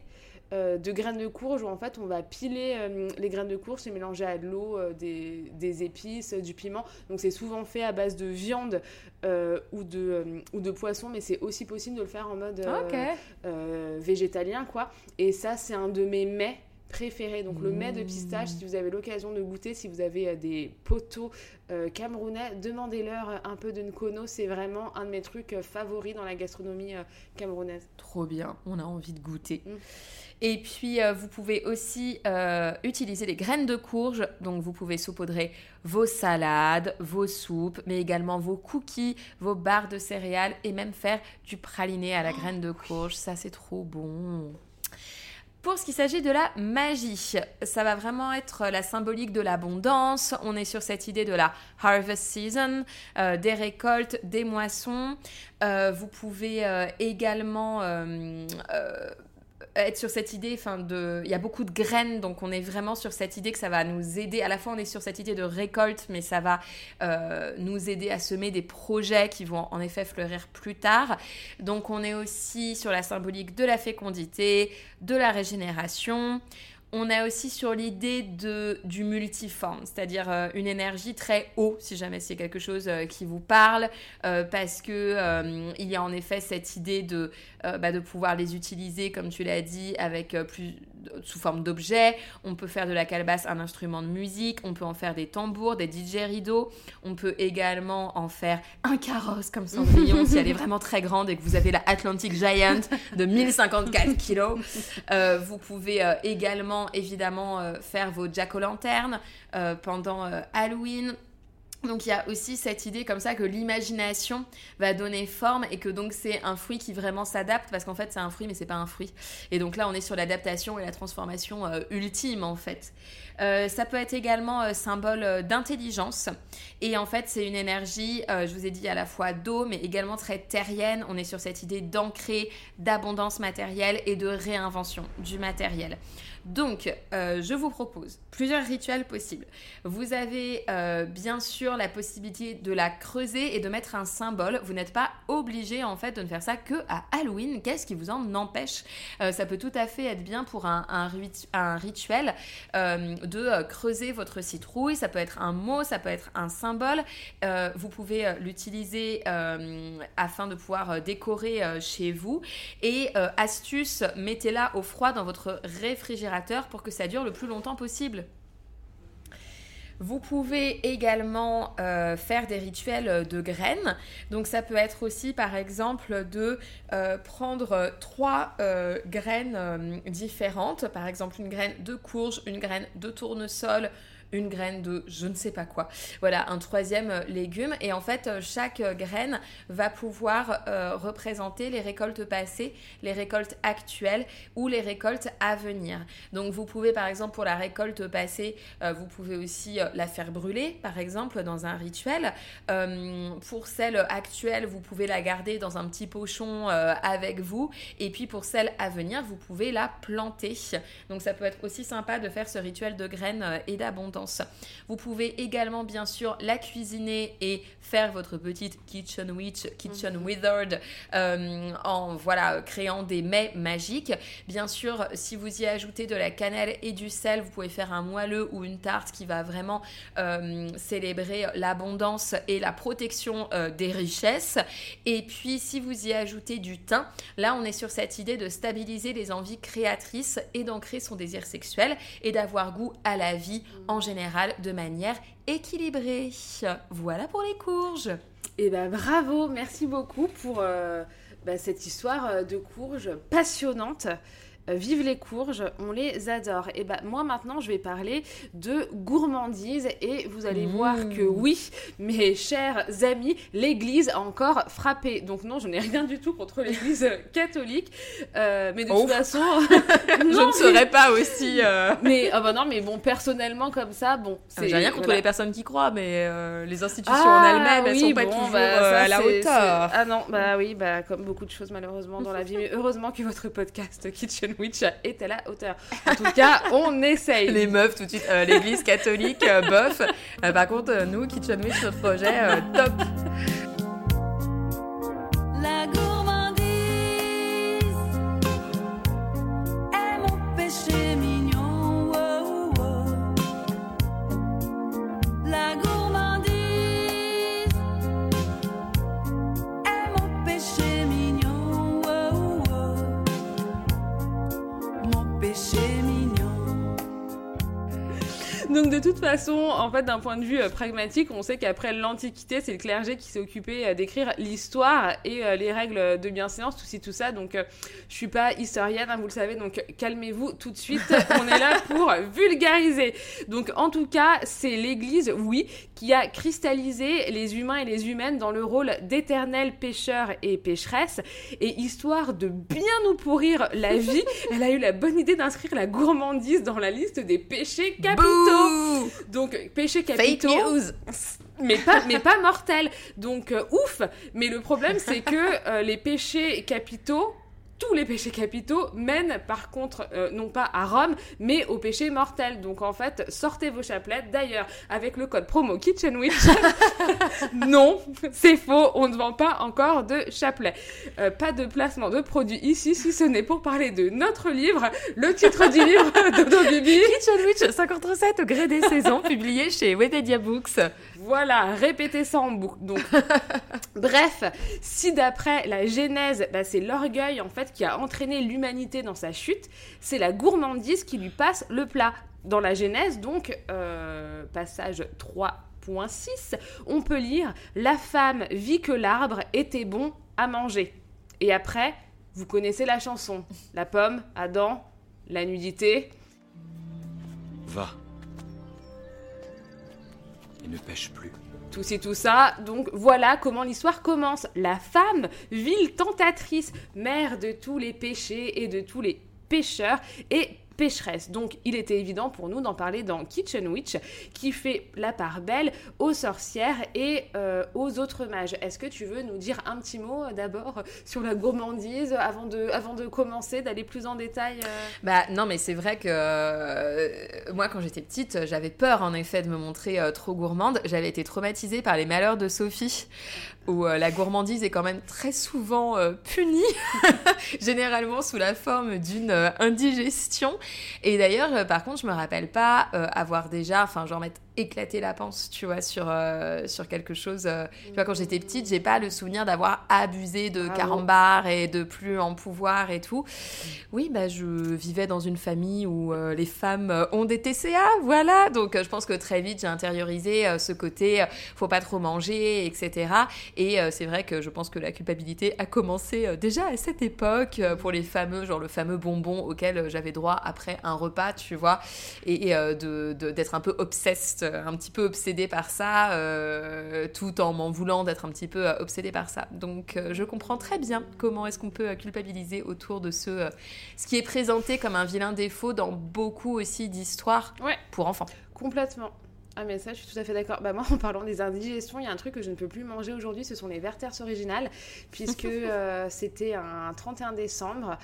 euh, de graines de courge où en fait on va piler euh, les graines de courge et mélanger à de l'eau, euh, des, des épices, du piment. Donc c'est souvent fait à base de viande ou, de, ou de poisson, mais c'est aussi possible de le faire en mode végétalien quoi. Et ça c'est un de mes mets préférés. Donc le mets de pistache, si vous avez l'occasion de goûter, si vous avez euh, des poteaux euh, camerounais, demandez-leur euh, un peu de nkono. C'est vraiment un de mes trucs favoris dans la gastronomie euh, camerounaise. Trop bien, on a envie de goûter. Mm. Et puis, euh, vous pouvez aussi utiliser les graines de courge. Donc, vous pouvez saupoudrer vos salades, vos soupes, mais également vos cookies, vos barres de céréales et même faire du praliné à la graine de courge. Ça, c'est trop bon. Pour ce qui s'agit de la magie, ça va vraiment être la symbolique de l'abondance. On est sur cette idée de la harvest season, euh, des récoltes, des moissons. Euh, vous pouvez euh, également être sur cette idée, enfin de, il y a beaucoup de graines, donc on est vraiment sur cette idée que ça va nous aider. À la fois, on est sur cette idée de récolte, mais ça va euh, nous aider à semer des projets qui vont en effet fleurir plus tard. Donc, on est aussi sur la symbolique de la fécondité, de la régénération. On a aussi sur l'idée de du multiforme, c'est-à-dire euh, une énergie très haut, si jamais c'est quelque chose euh, qui vous parle, euh, parce que il y a en effet cette idée de bah, de pouvoir les utiliser, comme tu l'as dit, avec plus sous forme d'objets. On peut faire de la calebasse un instrument de musique. On peut en faire des tambours, des rideaux. On peut également en faire un carrosse comme Cendrillon si elle est vraiment très grande et que vous avez la Atlantic Giant de 1054 kilos. Vous pouvez euh, évidemment euh, faire vos jack-o'-lanternes euh, pendant euh, Halloween. Donc il y a aussi cette idée comme ça que l'imagination va donner forme et que donc c'est un fruit qui vraiment s'adapte parce qu'en fait c'est un fruit mais c'est pas un fruit. Et donc là on est sur l'adaptation et la transformation ultime en fait. Ça peut être également symbole d'intelligence et en fait c'est une énergie, je vous ai dit à la fois d'eau mais également très terrienne. On est sur cette idée d'ancrer, d'abondance matérielle et de réinvention du matériel. Donc, euh, je vous propose plusieurs rituels possibles. Vous avez euh, bien sûr la possibilité de la creuser et de mettre un symbole. Vous n'êtes pas obligé en fait de ne faire ça que à Halloween. Qu'est-ce qui vous en empêche? Euh, Ça peut tout à fait être bien pour un, un, rit- un rituel de creuser votre citrouille. Ça peut être un mot, ça peut être un symbole. Vous pouvez l'utiliser afin de pouvoir décorer chez vous. Et astuce, mettez-la au froid dans votre réfrigérateur pour que ça dure le plus longtemps possible. Vous pouvez également euh, faire des rituels de graines. Donc ça peut être aussi par exemple de euh, prendre trois euh, graines différentes. Par exemple une graine de courge, une graine de tournesol, une graine de je ne sais pas quoi. Voilà, un troisième euh, légume. Et en fait, euh, chaque euh, graine va pouvoir représenter les récoltes passées, les récoltes actuelles ou les récoltes à venir. Donc vous pouvez par exemple pour la récolte passée, vous pouvez aussi la faire brûler par exemple dans un rituel. Pour celle actuelle, vous pouvez la garder dans un petit pochon avec vous. Et puis pour celle à venir, vous pouvez la planter. Donc ça peut être aussi sympa de faire ce rituel de graines et d'abondance. Vous pouvez également bien sûr la cuisiner et faire votre petite kitchen witch, kitchen withered euh, en voilà créant des mets magiques. Bien sûr, si vous y ajoutez de la cannelle et du sel, vous pouvez faire un moelleux ou une tarte qui va vraiment euh, célébrer l'abondance et la protection euh, des richesses. Et puis si vous y ajoutez du thym, là on est sur cette idée de stabiliser les envies créatrices et d'ancrer son désir sexuel et d'avoir goût à la vie en général de manière équilibrée. Voilà pour les courges. Et ben bravo, merci beaucoup pour euh, bah, cette histoire euh, de courges passionnante. Euh, vive les courges, on les adore. Et ben moi maintenant je vais parler de gourmandise et vous allez Mmh. voir que oui, mes chers amis, l'église a encore frappé. Donc non, je n'ai rien du tout contre l'église catholique. Euh, mais de toute façon... Je ne serais pas aussi. euh, Mais, ah bah non, mais bon, personnellement comme ça, bon... c'est- J'ai rien contre voilà. les personnes qui croient, mais euh, les institutions Ah, en elles-mêmes, elles oui, sont pas bon, toujours bah, à la hauteur. Ah non, bah oui, bah comme beaucoup de choses malheureusement dans la vie, mais heureusement que votre podcast Kitchen Est à la hauteur. En tout cas, on essaye. Les meufs, tout de suite, euh, l'église catholique, euh, bof. Euh, par contre, nous, Kitchen Witch, notre projet, top. Façon, en fait, d'un point de vue euh, pragmatique, on sait qu'après l'Antiquité, c'est le clergé qui s'est occupé euh, d'écrire l'histoire et euh, les règles de bienséance, tout ci, tout ça. Donc je suis pas historienne, hein, vous le savez, donc calmez-vous tout de suite. on est là pour vulgariser. Donc en tout cas, c'est l'Église, oui, qui a cristallisé les humains et les humaines dans le rôle d'éternels pécheurs et pécheresses. Et histoire de bien nous pourrir la vie, elle a eu la bonne idée d'inscrire la gourmandise dans la liste des péchés capitaux. Bouh Donc péchés Fake capitaux, news mais pas, mais pas mortels. Donc euh, ouf. Mais le problème, c'est que euh, les péchés capitaux tous les péchés capitaux mènent par contre euh, non pas à Rome mais au péché mortel donc en fait sortez vos chapelettes d'ailleurs avec le code promo KitchenWitch non c'est faux on ne vend pas encore de chapelet Euh, pas de placement de produits ici si ce n'est pour parler de notre livre le titre du livre Dodo Bibi Kitchen Witch 50 recettes au gré des saisons, publié chez Wededia Books. Voilà, répétez ça en boucle. Donc, bref, si d'après la Genèse, bah, c'est l'orgueil en fait qui a entraîné l'humanité dans sa chute, c'est la gourmandise qui lui passe le plat. Dans la Genèse, donc, euh, passage 3.6, on peut lire La femme vit que l'arbre était bon à manger. Et après, vous connaissez la chanson La pomme, Adam, la nudité. Va. Et ne pêche plus. Tout ci, tout ça. Donc voilà comment l'histoire commence. La femme, ville tentatrice, mère de tous les péchés et de tous les pécheurs, et pécheresse. Donc il était évident pour nous d'en parler dans Kitchen Witch, qui fait la part belle aux sorcières et euh, aux autres mages. Est-ce que tu veux nous dire un petit mot euh, d'abord sur la gourmandise avant de, avant de commencer, d'aller plus en détail euh? Bah non, mais c'est vrai que moi, quand j'étais petite, j'avais peur en effet de me montrer trop gourmande. J'avais été traumatisée par les malheurs de Sophie, où euh, la gourmandise est quand même très souvent euh, punie, généralement sous la forme d'une euh, indigestion. Et d'ailleurs, par contre, je me rappelle pas avoir déjà, enfin, genre m'être éclaté la panse, tu vois, sur, euh, sur quelque chose. euh, Tu vois, quand j'étais petite, j'ai pas le souvenir d'avoir abusé de Bravo. carambar et de plus en pouvoir et tout. Oui, bah, je vivais dans une famille où euh, les femmes euh, ont des TCA, voilà. Donc, euh, je pense que très vite, j'ai intériorisé ce côté faut pas trop manger, etc. Et euh, c'est vrai que je pense que la culpabilité a commencé déjà à cette époque pour les fameux, genre le fameux bonbon auquel j'avais droit après un repas, tu vois, et, et, euh, de de- d'être un peu obsessed, euh, un petit peu obsédée par ça, euh, tout en m'en voulant d'être un petit peu euh, obsédée par ça. Donc, euh, je comprends très bien comment est-ce qu'on peut euh, culpabiliser autour de ce, euh, ce qui est présenté comme un vilain défaut dans beaucoup aussi d'histoires Ouais. pour enfants. Complètement. Ah mais ça, je suis tout à fait d'accord. Bah moi, en parlant des indigestions, il y a un truc que je ne peux plus manger aujourd'hui, ce sont les Werther's originales, puisque euh, c'était un 31 décembre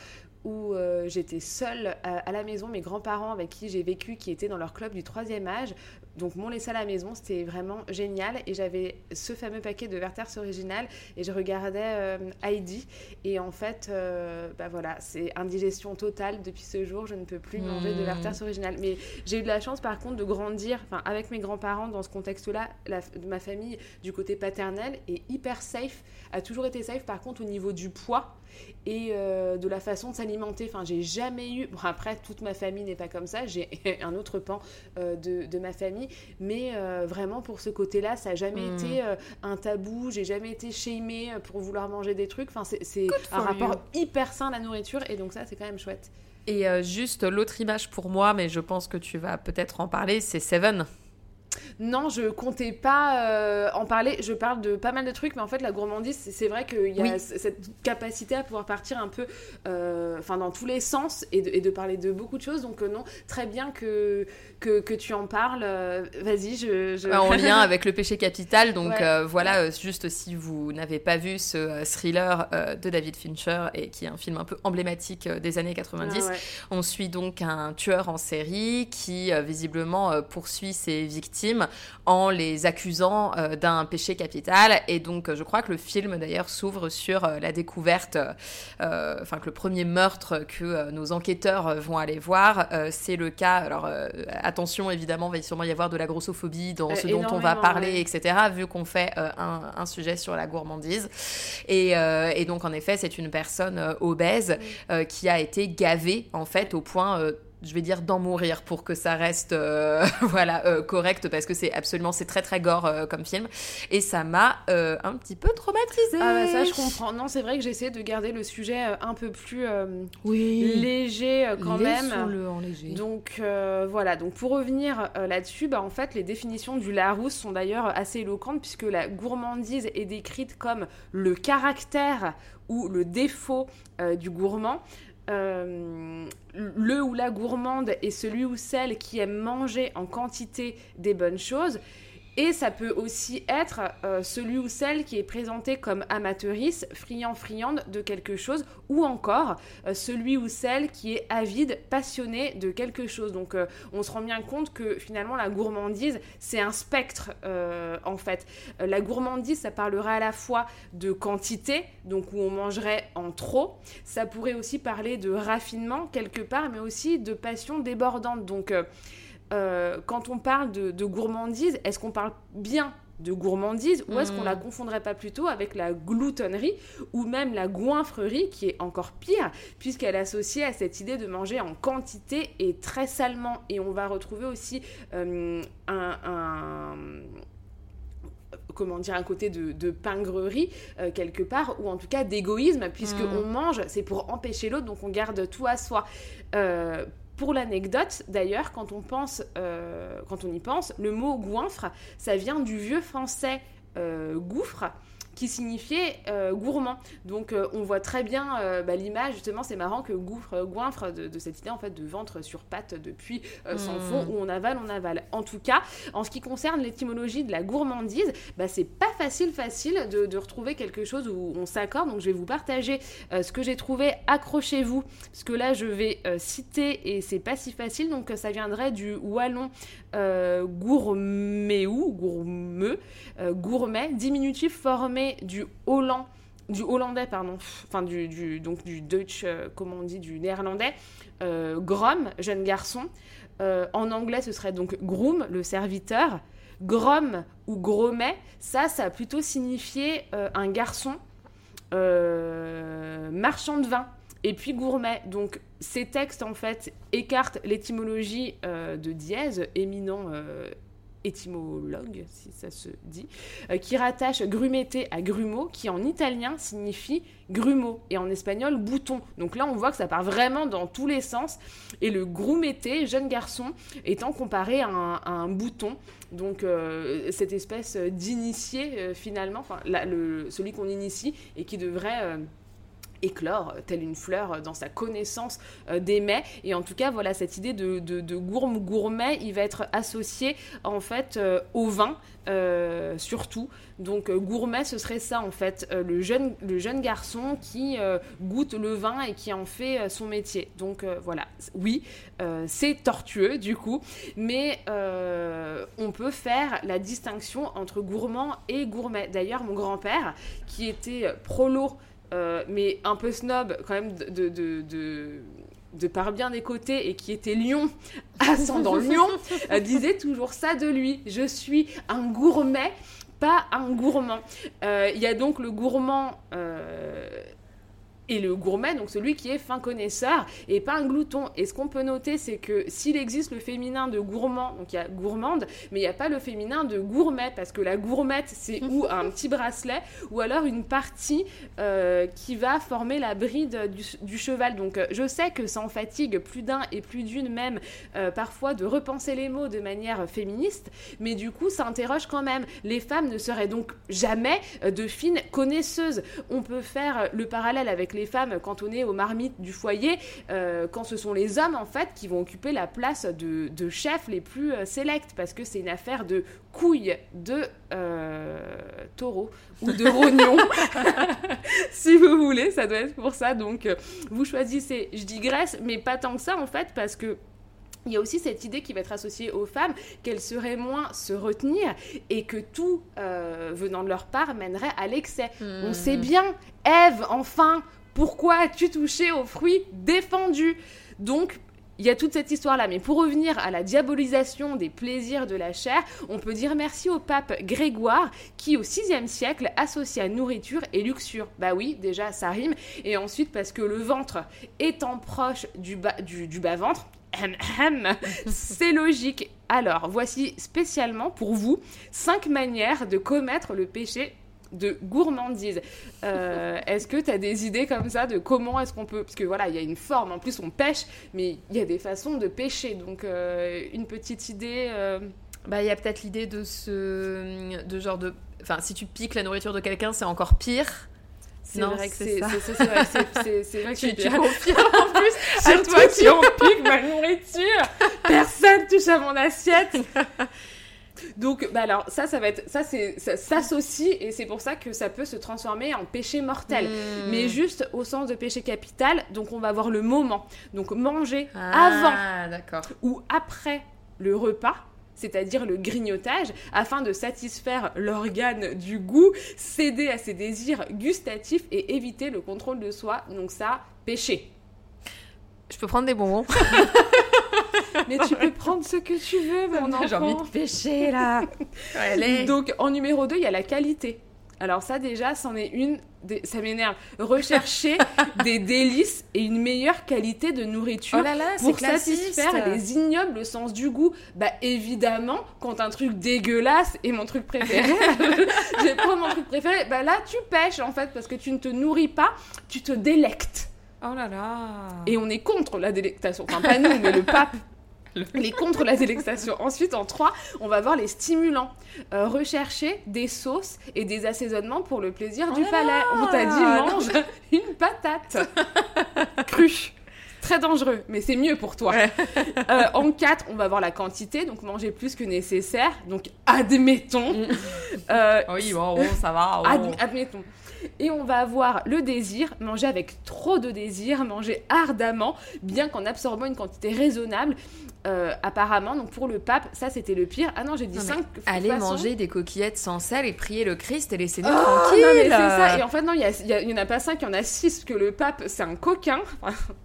où euh, j'étais seule à, à la maison, mes grands-parents avec qui j'ai vécu, qui étaient dans leur club du troisième âge, donc m'ont laissé à la maison, c'était vraiment génial, et j'avais ce fameux paquet de Werther's original, et je regardais euh, Heidi, et en fait, euh, bah voilà, c'est indigestion totale depuis ce jour, je ne peux plus manger de Hmm. Werther's original, mais j'ai eu de la chance par contre de grandir avec mes grands-parents dans ce contexte-là. Ma famille du côté paternel. Est hyper safe, a toujours été safe. Par contre au niveau du poids et euh, de la façon de s'alimenter. Enfin, j'ai jamais eu. Bon, après, toute ma famille n'est pas comme ça. J'ai un autre pan euh, de, de ma famille, mais euh, vraiment pour ce côté-là, ça n'a jamais Mm. été un tabou. J'ai jamais été shamée pour vouloir manger des trucs. Enfin, c'est un rapport you. hyper sain à la nourriture et donc ça, c'est quand même chouette. Et juste l'autre image pour moi, mais je pense que tu vas peut-être en parler, c'est Seven. Non, je comptais pas euh, en parler. Je parle de pas mal de trucs, mais en fait, la gourmandise, c'est vrai qu'il y a Oui. cette capacité à pouvoir partir un peu euh, enfin, dans tous les sens et de, et de parler de beaucoup de choses. Donc, euh, non, très bien que, que, que tu en parles. Vas-y, je. je- Euh, en lien avec le péché capital. Donc Ouais. voilà, juste si vous n'avez pas vu ce thriller de David Fincher, et qui est un film un peu emblématique des années 90, Ah ouais. on suit donc un tueur en série qui visiblement poursuit ses victimes en les accusant euh, d'un péché capital. Et donc euh, je crois que le film d'ailleurs s'ouvre sur euh, la découverte, enfin que le premier meurtre que nos enquêteurs vont aller voir, c'est le cas. Alors attention, évidemment, il va sûrement y avoir de la grossophobie dans ce dont on va parler, ouais. etc. Vu qu'on fait un, un sujet sur la gourmandise. Et, et donc en effet, c'est une personne obèse qui a été gavée en fait au point je vais dire d'en mourir pour que ça reste euh, voilà euh, correct parce que c'est absolument c'est très très gore euh, comme film et ça m'a un petit peu traumatisée. Ah bah ça je comprends. Non c'est vrai que j'essaie de garder le sujet un peu plus Oui. léger quand même. Laissons-le en léger. Donc voilà, donc pour revenir là-dessus, bah, en fait les définitions du Larousse sont d'ailleurs assez éloquentes puisque la gourmandise est décrite comme le caractère ou le défaut du gourmand. Euh, le ou la gourmande est celui ou celle qui aime manger en quantité des bonnes choses. Et ça peut aussi être euh, celui ou celle qui est présenté comme amateuriste, friand, friande de quelque chose, ou encore euh, celui ou celle qui est avide, passionné de quelque chose. Donc euh, on se rend bien compte que finalement la gourmandise, c'est un spectre en fait. La gourmandise, ça parlera à la fois de quantité, donc où on mangerait en trop. Ça pourrait aussi parler de raffinement quelque part, mais aussi de passion débordante. Donc euh, quand on parle de, de gourmandise, est-ce qu'on parle bien de gourmandise ou est-ce qu'on Mm. la confondrait pas plutôt avec la gloutonnerie ou même la goinfrerie qui est encore pire puisqu'elle est associée à cette idée de manger en quantité et très salement? Et on va retrouver aussi euh, un, un- comment dire un côté de, de pingrerie euh, quelque part ou en tout cas d'égoïsme puisque Mm. on mange c'est pour empêcher l'autre donc on garde tout à soi Euh, pour l'anecdote, d'ailleurs, quand on pense, euh, quand on y pense, le mot goinfre, ça vient du vieux français euh, gouffre, qui signifiait euh, gourmand. Donc euh, on voit très bien euh, bah, l'image, justement, c'est marrant que gouffre, goinfre, de, de cette idée en fait de ventre sur pattes depuis sans Mm. fond, où on avale, on avale. En tout cas, en ce qui concerne l'étymologie de la gourmandise, bah, c'est pas facile, facile de, de retrouver quelque chose où on s'accorde. Donc je vais vous partager ce que j'ai trouvé. Accrochez-vous, parce que là je vais citer et c'est pas si facile. Donc ça viendrait du wallon gourméou, gourmeux, gourmet, diminutif formé du du hollandais pardon enfin du, donc du Dutch euh, comment on dit du néerlandais euh, grom jeune garçon. Euh, en anglais ce serait donc groom le serviteur. Grom ou gromet ça ça a plutôt signifié euh, un garçon marchand de vin. Et puis gourmet. Donc ces textes en fait écartent l'étymologie de dièse, éminent étymologue, si ça se dit, euh, qui rattache grumete à grumeau, qui en italien signifie grumeau et en espagnol bouton. Donc là on voit que ça part vraiment dans tous les sens. Et le grumete, jeune garçon, étant comparé à un, bouton. Donc euh, cette espèce d'initié euh, finalement, celui qu'on initie et qui devrait éclore euh, telle une fleur euh, dans sa connaissance euh, des mets. Et en tout cas voilà cette idée de, de, de gourme gourmet il va être associé en fait au vin surtout. Donc gourmet ce serait ça en fait le jeune le jeune garçon qui goûte le vin et qui en fait son métier. Donc voilà. Oui c'est tortueux du coup mais on peut faire la distinction entre gourmand et gourmet. D'ailleurs mon grand-père qui était prolo euh, mais un peu snob quand même de, par bien des côtés et qui était lion, ascendant lion, euh, disait toujours ça de lui. Je suis un gourmet, pas un gourmand. Euh, Il y a donc le gourmand et le gourmet, donc celui qui est fin connaisseur et pas un glouton. Et ce qu'on peut noter, c'est que s'il existe le féminin de gourmand, donc il y a gourmande, mais il n'y a pas le féminin de gourmet, parce que la gourmette, c'est ou un petit bracelet, ou alors une partie euh, qui va former la bride du, cheval. Donc euh, je sais que ça en fatigue plus d'un et plus d'une même, euh, parfois, de repenser les mots de manière féministe, mais du coup, ça interroge quand même. Les femmes ne seraient donc jamais de fines connaisseuses. On peut faire le parallèle avec les femmes cantonnées aux marmites du foyer, euh, quand ce sont les hommes, en fait, qui vont occuper la place de, de chefs les plus euh, sélects, parce que c'est une affaire de couilles de euh, taureau ou de rognon, si vous voulez, ça doit être pour ça. Donc, euh, vous choisissez, je digresse, mais pas tant que ça, en fait, parce que il y a aussi cette idée qui va être associée aux femmes qu'elles seraient moins se retenir et que tout euh, venant de leur part mènerait à l'excès. On sait bien, Ève, enfin, pourquoi as-tu touché aux fruits défendus? Donc, il y a toute cette histoire-là. Mais pour revenir à la diabolisation des plaisirs de la chair, on peut dire merci au pape Grégoire qui, au VIe siècle, associa nourriture et luxure. Bah oui, déjà, ça rime. Et ensuite, parce que le ventre étant proche du bas, du, du bas-ventre. C'est logique. Alors, voici spécialement pour vous cinq manières de commettre le péché de gourmandise. Euh, est-ce que tu as des idées comme ça de comment est-ce qu'on peut... Parce que voilà, il y a une forme, en plus on pêche, mais il y a des façons de pêcher. Donc, euh, une petite idée... euh, Bah, il y a peut-être l'idée de ce. de genre de. Enfin, si tu piques la nourriture de quelqu'un, c'est encore pire. C'est vrai que c'est ça. c'est- vrai que c'est- c'est- c'est vrai que Tu, confirmes en plus. C'est à toi qui en pique ma nourriture. Personne touche à mon assiette. Donc, bah alors ça, ça va être, ça s'associe et c'est pour ça que ça peut se transformer en péché mortel. Hmm. Mais juste au sens de péché capital, donc on va voir le moment. Donc manger avant Ah, d'accord. ou après le repas, c'est-à-dire le grignotage, afin de satisfaire l'organe du goût, céder à ses désirs gustatifs et éviter le contrôle de soi. Donc ça, péché. Je peux prendre des bonbons. Mais tu peux prendre ce que tu veux, mon enfant. J'ai envie de pêcher là. Allez. Donc en numéro 2, il y a la qualité. Alors ça déjà, c'en est une, ça m'énerve. Rechercher des délices et une meilleure qualité de nourriture Oh là là, c'est pour classiste. satisfaire les ignobles sens du goût. Bah évidemment, quand un truc dégueulasse est mon truc préféré, je vais prendre mon truc préféré, bah là tu pêches en fait parce que tu ne te nourris pas, tu te délectes. Oh là là. Et on est contre la délectation. Enfin, pas nous, mais le pape. Il est contre la délectation. Ensuite, en 3, on va voir les stimulants. Euh, rechercher des sauces et des assaisonnements pour le plaisir du là palais. là. On t'a dit Non. mange une patate crue. Très dangereux, mais c'est mieux pour toi. Euh, en 4, on va voir la quantité, donc manger plus que nécessaire. Donc admettons. Euh, Oui, bon, ça va. oh. Ad- admettons. Et on va avoir le désir, manger avec trop de désir, manger ardemment, bien qu'en absorbant une quantité raisonnable. Euh, apparemment, donc pour le pape, ça c'était le pire. Ah non, j'ai dit Non, mais 5 Allez manger des coquillettes sans sel et prier le Christ et laissez-nous Oh, tranquilles. non, mais c'est ça. Et en fait, non, il y, a- il y a- il y en a pas 5, il y en a 6, que le pape, c'est un coquin.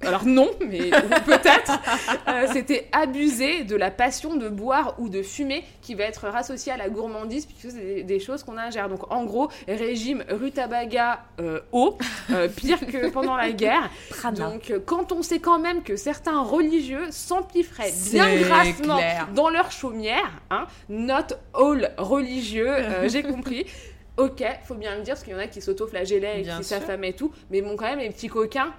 Alors non, mais peut-être. Euh, C'était abuser de la passion de boire ou de fumer qui va être rassociée à la gourmandise, puisque c'est des, des choses qu'on ingère. Donc en gros, régime rutabaga euh, eau, euh, pire que pendant la guerre. Prana. Donc quand on sait quand même que certains religieux s'empiffraient bien grassement clair. dans leur chaumière, hein, not all religieux, euh, j'ai compris. Ok, faut bien le dire, parce qu'il y en a qui s'auto-flagellaient et Bien qui s'affamaient et tout, mais bon, quand même, les petits coquins,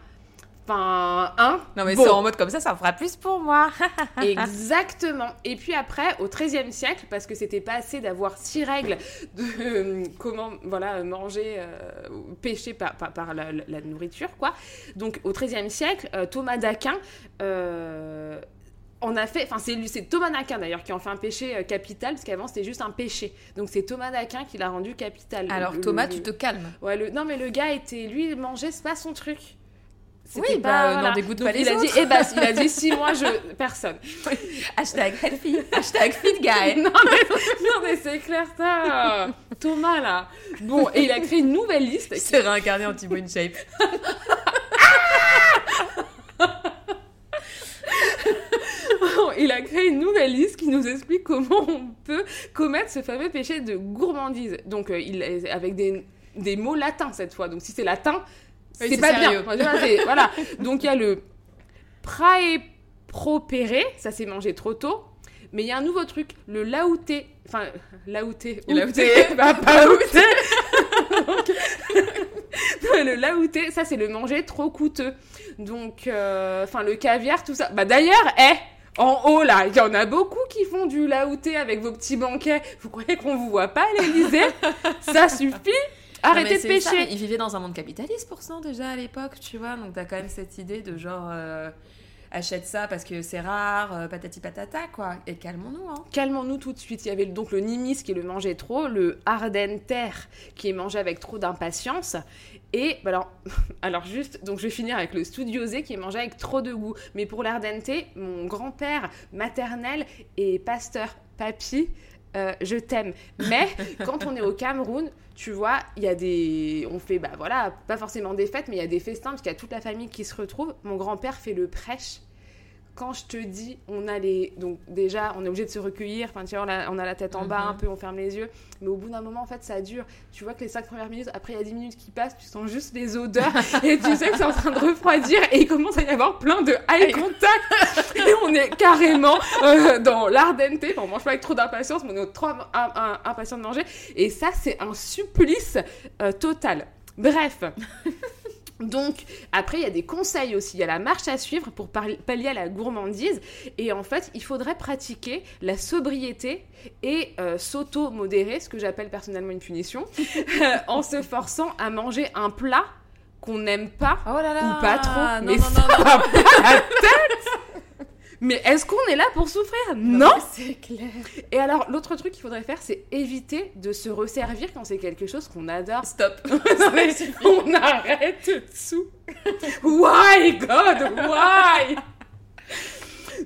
enfin, hein Non, mais Bon. c'est en mode comme ça, ça fera plus pour moi. Exactement. Et puis après, au XIIIe siècle, parce que c'était pas assez d'avoir six règles de euh, comment voilà manger, euh, pêcher par, par, par la, la- la nourriture, quoi. Donc au XIIIe siècle, euh, Thomas d'Aquin. Euh, en a fait, enfin c'est Thomas d'Aquin d'ailleurs qui en fait un péché euh, capital parce qu'avant c'était juste un péché. Donc c'est Thomas d'Aquin qui l'a rendu capital. Alors Le- Thomas, le- tu te calmes. Ouais, le... non mais le gars était lui manger c'est pas son truc. C'était Oui, bah, n'en dégoûte Donc, pas les il a dit, eh ben, il a dit si moi je personne. Hashtag healthy. Hashtag fit guy. non mais, non, mais c'est clair ça. Thomas là. Bon et il a créé une nouvelle liste. Il s'est réincarné en Thibaut InShape. il a créé une nouvelle liste qui nous explique comment on peut commettre ce fameux péché de gourmandise. Donc euh, il est avec des, des mots latins cette fois. Donc si c'est latin, Oui, c'est pas sérieux. bien. Voilà. Donc il y a le praépropéré, ça c'est manger trop tôt. Mais il y a un nouveau truc, le laouté. Enfin, laouté. Laouté. Bah, pas outé. Le laouté, ça c'est le manger trop coûteux. Donc, euh, enfin, le caviar, tout ça. Bah d'ailleurs, eh, en haut là, il y en a beaucoup qui font du laouté avec vos petits banquets. Vous croyez qu'on vous voit pas à l'Élysée? Ça suffit? Arrêtez de pêcher il vivait dans un monde capitaliste pour ça déjà à l'époque, tu vois. Donc t'as quand même cette idée de genre euh, achète ça parce que c'est rare, euh, patati patata quoi. Et calmons-nous hein. Calmons-nous tout de suite. Il y avait donc le nimis qui est le manger trop, le ardenter qui est mangé avec trop d'impatience. Et bah alors, alors juste, donc je vais finir avec le studiosé qui est mangé avec trop de goût. Mais pour l'ardente, mon grand-père maternel est pasteur. Papy, euh, je t'aime. Mais quand on est au Cameroun, tu vois, il y a des. On fait, bah voilà, pas forcément des fêtes, mais il y a des festins parce qu'il y a toute la famille qui se retrouve. Mon grand-père fait le prêche quand je te dis, on a les. Donc, déjà, on est obligé de se recueillir. Enfin, tu vois, on a, on a la tête en bas Mhm. un peu, on ferme les yeux. Mais au bout d'un moment, en fait, ça dure. Tu vois que les cinq premières minutes, après, il y a 10 minutes qui passent, tu sens juste les odeurs. et tu sais que c'est en train de refroidir. Et il commence à y avoir plein de eye contact. et on est carrément euh, dans l'ardente. Enfin, on mange pas avec trop d'impatience, mais on est trop im- im- im- impatient de manger. Et ça, c'est un supplice euh, total. Bref. Donc, après, il y a des conseils aussi. Il y a la marche à suivre pour pallier à la gourmandise. Et en fait, il faudrait pratiquer la sobriété et euh, s'auto-modérer, ce que j'appelle personnellement une punition, en se forçant à manger un plat qu'on n'aime pas Oh là là ou pas trop. non, mais non, ça non, non. va pas la tête Mais est-ce qu'on est là pour souffrir Non, C'est clair. Et alors, l'autre truc qu'il faudrait faire, c'est éviter de se resservir quand c'est quelque chose qu'on adore. Stop. On arrête tout. Why, God, why?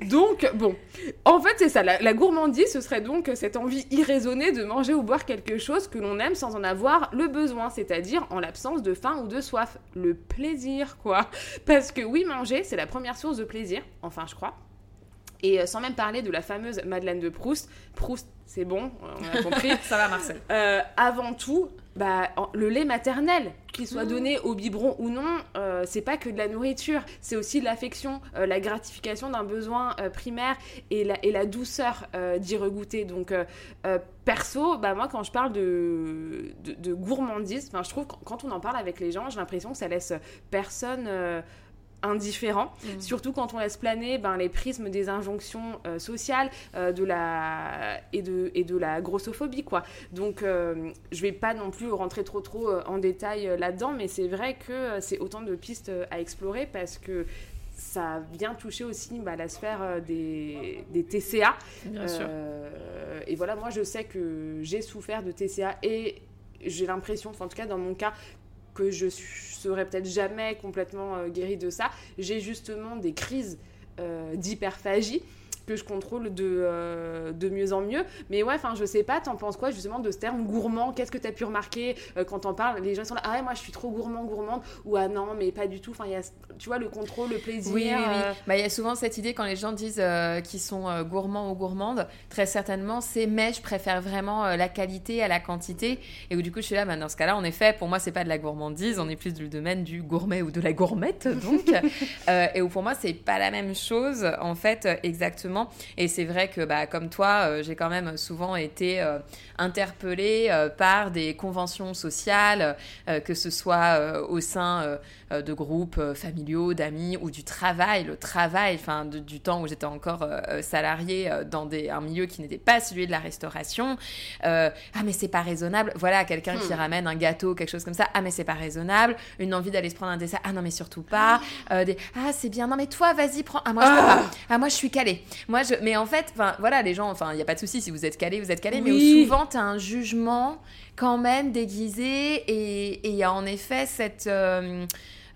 Donc, bon, en fait, c'est ça. La, la gourmandise, ce serait donc cette envie irraisonnée de manger ou boire quelque chose que l'on aime sans en avoir le besoin, c'est-à-dire en l'absence de faim ou de soif. Le plaisir, quoi. Parce que oui, manger, c'est la première source de plaisir, enfin, je crois. Et euh, sans même parler de la fameuse Madeleine de Proust. Proust, c'est bon, on a compris. Ça va, Marcel. Euh, avant tout, bah, le lait maternel, qu'il soit Mhm. donné au biberon ou non, euh, c'est pas que de la nourriture, c'est aussi de l'affection, euh, la gratification d'un besoin primaire et la, et la douceur d'y regoûter. Donc, perso, bah, moi, quand je parle de, de, de gourmandise, je trouve que quand on en parle avec les gens, j'ai l'impression que ça laisse personne. Indifférent, Mhm. surtout quand on laisse planer ben, les prismes des injonctions euh, sociales euh, de la... et, de... et de la grossophobie. Quoi. Donc euh, je vais pas non plus rentrer trop trop euh, en détail là-dedans, mais c'est vrai que c'est autant de pistes à explorer parce que ça vient toucher aussi bah, la sphère des, des TCA. Bien sûr. Et voilà, moi je sais que j'ai souffert de TCA et j'ai l'impression, en tout cas dans mon cas, que je suis- serai peut-être jamais complètement euh, guérie de ça. J'ai justement des crises euh, d'hyperphagie que je contrôle de, euh, de mieux en mieux. Mais ouais, enfin, je sais pas, t'en penses quoi justement de ce terme gourmand? Qu'est-ce que t'as pu remarquer euh, quand t'en parles? Les gens sont là, ah ouais, moi je suis trop gourmand, gourmande, ou ah non, mais pas du tout. Enfin, il y a, tu vois, le contrôle, le plaisir. Oui, oui, oui. euh, Bah, il y a souvent cette idée quand les gens disent qu'ils sont gourmands ou gourmandes, très certainement, c'est mais je préfère vraiment la qualité à la quantité. Et où du coup, je suis là, bah, dans ce cas-là, en effet, pour moi, c'est pas de la gourmandise, on est plus du domaine du gourmet ou de la gourmette, donc. Et où pour moi, c'est pas la même chose, en fait, euh, Et c'est vrai que, bah, comme toi, euh, j'ai quand même souvent été euh, interpellée euh, par des conventions sociales, que ce soit au sein de groupes familiaux, d'amis ou du travail, le travail, enfin du temps où j'étais encore salariée dans des, un milieu qui n'était pas celui de la restauration. Ah mais c'est pas raisonnable. Voilà quelqu'un qui Hmm. ramène un gâteau, quelque chose comme ça. Ah mais c'est pas raisonnable. Une envie d'aller se prendre un dessert. Ah non mais surtout pas. Des, ah c'est bien. Non mais toi vas-y prends. Ah moi je peux Ah. pas. Ah moi je suis calée. Moi je. Mais en fait, enfin voilà les gens. Enfin il y a pas de souci si vous êtes calé, vous êtes calé. Mais souvent t'as un jugement quand même déguisé et et il y a en effet cette euh,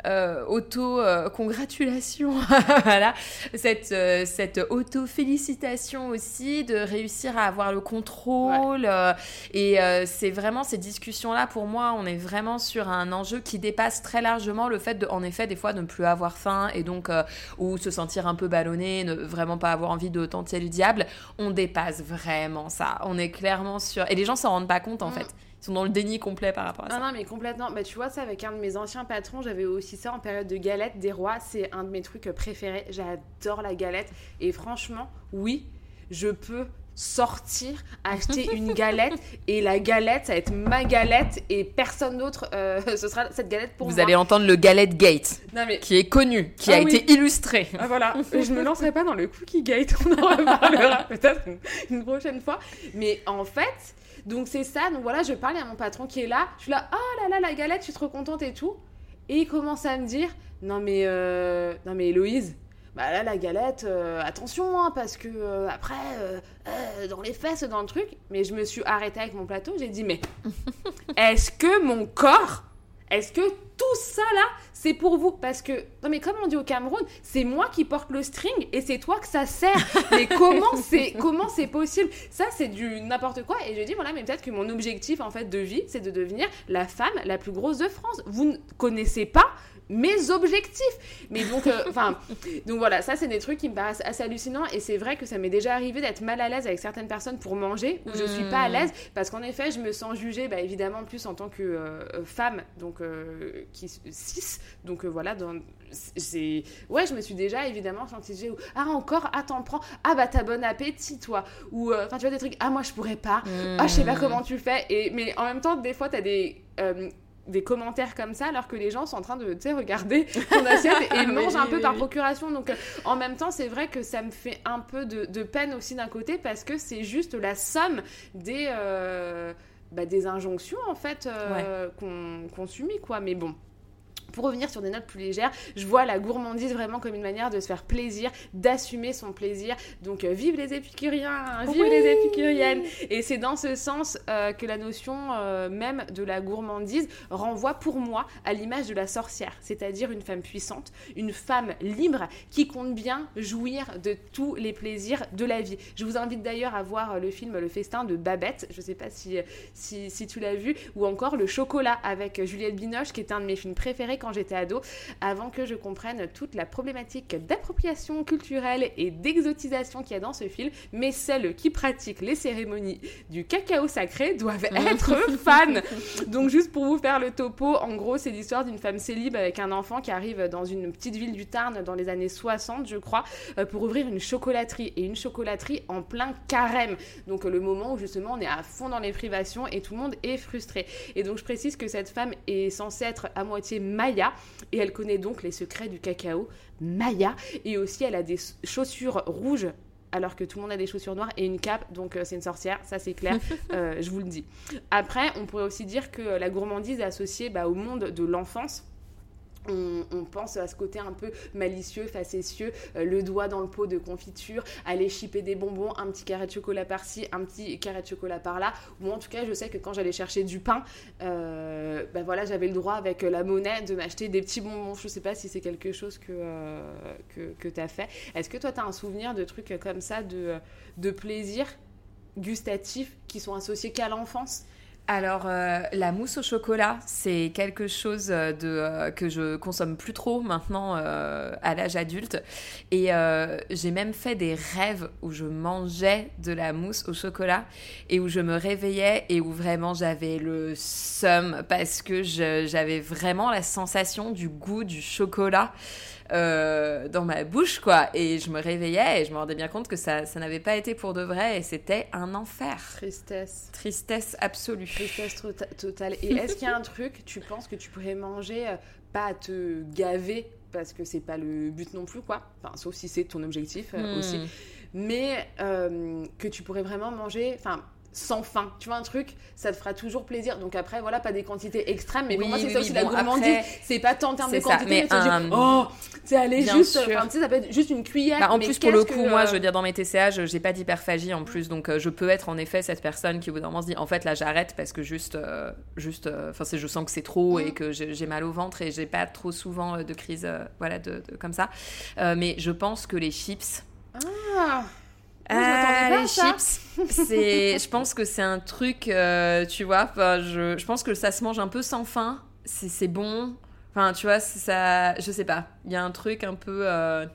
euh, auto-congratulation, voilà, cette, euh, cette auto-félicitation aussi de réussir à avoir le contrôle. euh, et euh, c'est vraiment ces discussions-là, pour moi, on est vraiment sur un enjeu qui dépasse très largement le fait de, en effet, des fois, de ne plus avoir faim et donc, euh, ou se sentir un peu ballonné, ne vraiment pas avoir envie de tenter le diable. On dépasse vraiment ça. On est clairement sur. Et les gens s'en rendent pas compte, en Mm. fait. Sont dans le déni complet par rapport à ça. Non, non, mais complètement. Bah, tu vois, ça, avec un de mes anciens patrons, j'avais aussi ça en période de galette des rois. C'est un de mes trucs préférés. J'adore la galette. Et franchement, oui, je peux sortir, acheter une galette et la galette, ça va être ma galette et personne d'autre, euh, ce sera cette galette pour Vous moi. allez entendre le Galette Gate, Non, mais qui est connu, qui Ah a oui. été illustré. Ah, voilà, je me lancerai pas dans le cookie gate, on en reparlera peut-être une, une prochaine fois. Mais en fait, donc c'est ça, donc voilà, je parle à mon patron qui est là, je suis là, oh là là, la galette, je suis trop contente et tout. Et il commence à me dire, non mais, euh, non mais Héloïse, bah là la galette, euh, attention, hein, parce que euh, après, dans les fesses, dans le truc. Mais je me suis arrêtée avec mon plateau, j'ai dit, mais est-ce que mon corps, est-ce que tout ça là, c'est pour vous? Parce que, non mais comme on dit au Cameroun, c'est moi qui porte le string et c'est toi que ça sert. Mais comment c'est comment c'est possible? Ça c'est du n'importe quoi. Et je dis voilà, mais peut-être que mon objectif en fait de vie, c'est de devenir la femme la plus grosse de France. Vous ne connaissez pas mes objectifs. Mais donc, euh, enfin, donc voilà, ça c'est des trucs qui me paraissent assez hallucinants. Et c'est vrai que ça m'est déjà arrivé d'être mal à l'aise avec certaines personnes pour manger où je suis pas à Mm. l'aise. Parce qu'en effet, je me sens jugée, bah, évidemment plus en tant que euh, femme, donc euh, qui cis, donc voilà, dans c'est ouais, je me suis déjà évidemment sentie ou ah encore, ah t'en prends, ah bah t'as bon appétit toi, ou euh, enfin tu vois des trucs, ah moi je pourrais pas, ah je sais pas Mm. comment tu fais, et mais en même temps des fois t'as des euh, des commentaires comme ça alors que les gens sont en train de regarder ton assiette et Oui, mangent un peu par procuration. Donc euh, en même temps c'est vrai que ça me fait un peu de, de peine aussi d'un côté parce que c'est juste la somme des euh, bah, des injonctions en fait euh, qu'on qu'on subit quoi. Mais bon pour revenir sur des notes plus légères, je vois la gourmandise vraiment comme une manière de se faire plaisir, d'assumer son plaisir. Donc, euh, vive les épicuriens, vive Oui. les épicuriennes. Et c'est dans ce sens euh, que la notion euh, même de la gourmandise renvoie pour moi à l'image de la sorcière, c'est-à-dire une femme puissante, une femme libre qui compte bien jouir de tous les plaisirs de la vie. Je vous invite d'ailleurs à voir le film Le Festin de Babette, je sais pas si, si, si tu l'as vu, ou encore Le Chocolat avec Juliette Binoche, qui est un de mes films préférés quand j'étais ado, avant que je comprenne toute la problématique d'appropriation culturelle et d'exotisation qu'il y a dans ce film, mais celles qui pratiquent les cérémonies du cacao sacré doivent être fans. Donc juste pour vous faire le topo, en gros c'est l'histoire d'une femme célib avec un enfant qui arrive dans une petite ville du Tarn dans les années 60 je crois, euh, pour ouvrir une chocolaterie, et une chocolaterie en plein carême. Donc le moment où justement on est à fond dans les privations et tout le monde est frustré. Et donc je précise que cette femme est censée être à moitié Maya et elle connaît donc les secrets du cacao Maya et aussi elle a des chaussures rouges alors que tout le monde a des chaussures noires et une cape, donc euh, c'est une sorcière, ça c'est clair, euh, je vous le dis. Après, on pourrait aussi dire que la gourmandise est associée bah, au monde de l'enfance. On, pense à ce côté un peu malicieux, facétieux, euh, le doigt dans le pot de confiture, aller chipper des bonbons, un petit carré de chocolat par-ci, un petit carré de chocolat par-là. Ou en tout cas, je sais que quand j'allais chercher du pain, euh, bah voilà, j'avais le droit avec la monnaie de m'acheter des petits bonbons. Je sais pas si c'est quelque chose que, euh, que tu as fait. Est-ce que toi, tu as un souvenir de trucs comme ça, de, de plaisir gustatif qui sont associés qu'à l'enfance? Alors, euh, la mousse au chocolat, c'est quelque chose euh, euh, que je consomme plus trop maintenant euh, à l'âge adulte. Et j'ai même fait des rêves où je mangeais de la mousse au chocolat et où je me réveillais et où vraiment j'avais le seum parce que j'avais vraiment la sensation du goût du chocolat. Euh, dans ma bouche quoi et je me réveillais et je me rendais bien compte que ça, ça n'avait pas été pour de vrai et c'était un enfer Tristesse. tristesse absolue Tristesse tota- totale. Et est-ce qu'il y a un truc, tu penses que tu pourrais manger, euh, pas à te gaver, parce que c'est pas le but non plus, quoi? Enfin, sauf si c'est ton objectif euh, Hmm. aussi. Mais que tu pourrais vraiment manger, enfin, sans faim. Tu vois un truc, ça te fera toujours plaisir. Donc après, voilà, pas des quantités extrêmes, mais pour Oui, moi, c'est oui, ça oui, aussi bon, la gourmandise. après, C'est pas tant en termes de quantité, mais, mais un- oh, c'est aller juste, enfin, ça peut être juste une cuillère. Bah, en mais plus, pour le coup, que, moi, euh, je veux dire, dans mes TCA, j'ai pas d'hyperphagie en plus, donc euh, je peux être en effet cette personne qui au bout d'un moment se dit, en fait, là, j'arrête parce que juste, euh, juste, euh, enfin, je sens que c'est trop et Mm. que j'ai mal au ventre et j'ai pas trop souvent euh, de crise, euh, voilà, de, de- comme ça. Euh, mais je pense que les chips. Ah, Moi, je m'attendais Ah, pas les ça. chips, c'est, je pense que c'est un truc, euh, tu vois, je, je pense que ça se mange un peu sans faim, c'est c'est bon, enfin, tu vois, ça, je sais pas, il y a un truc un peu, euh,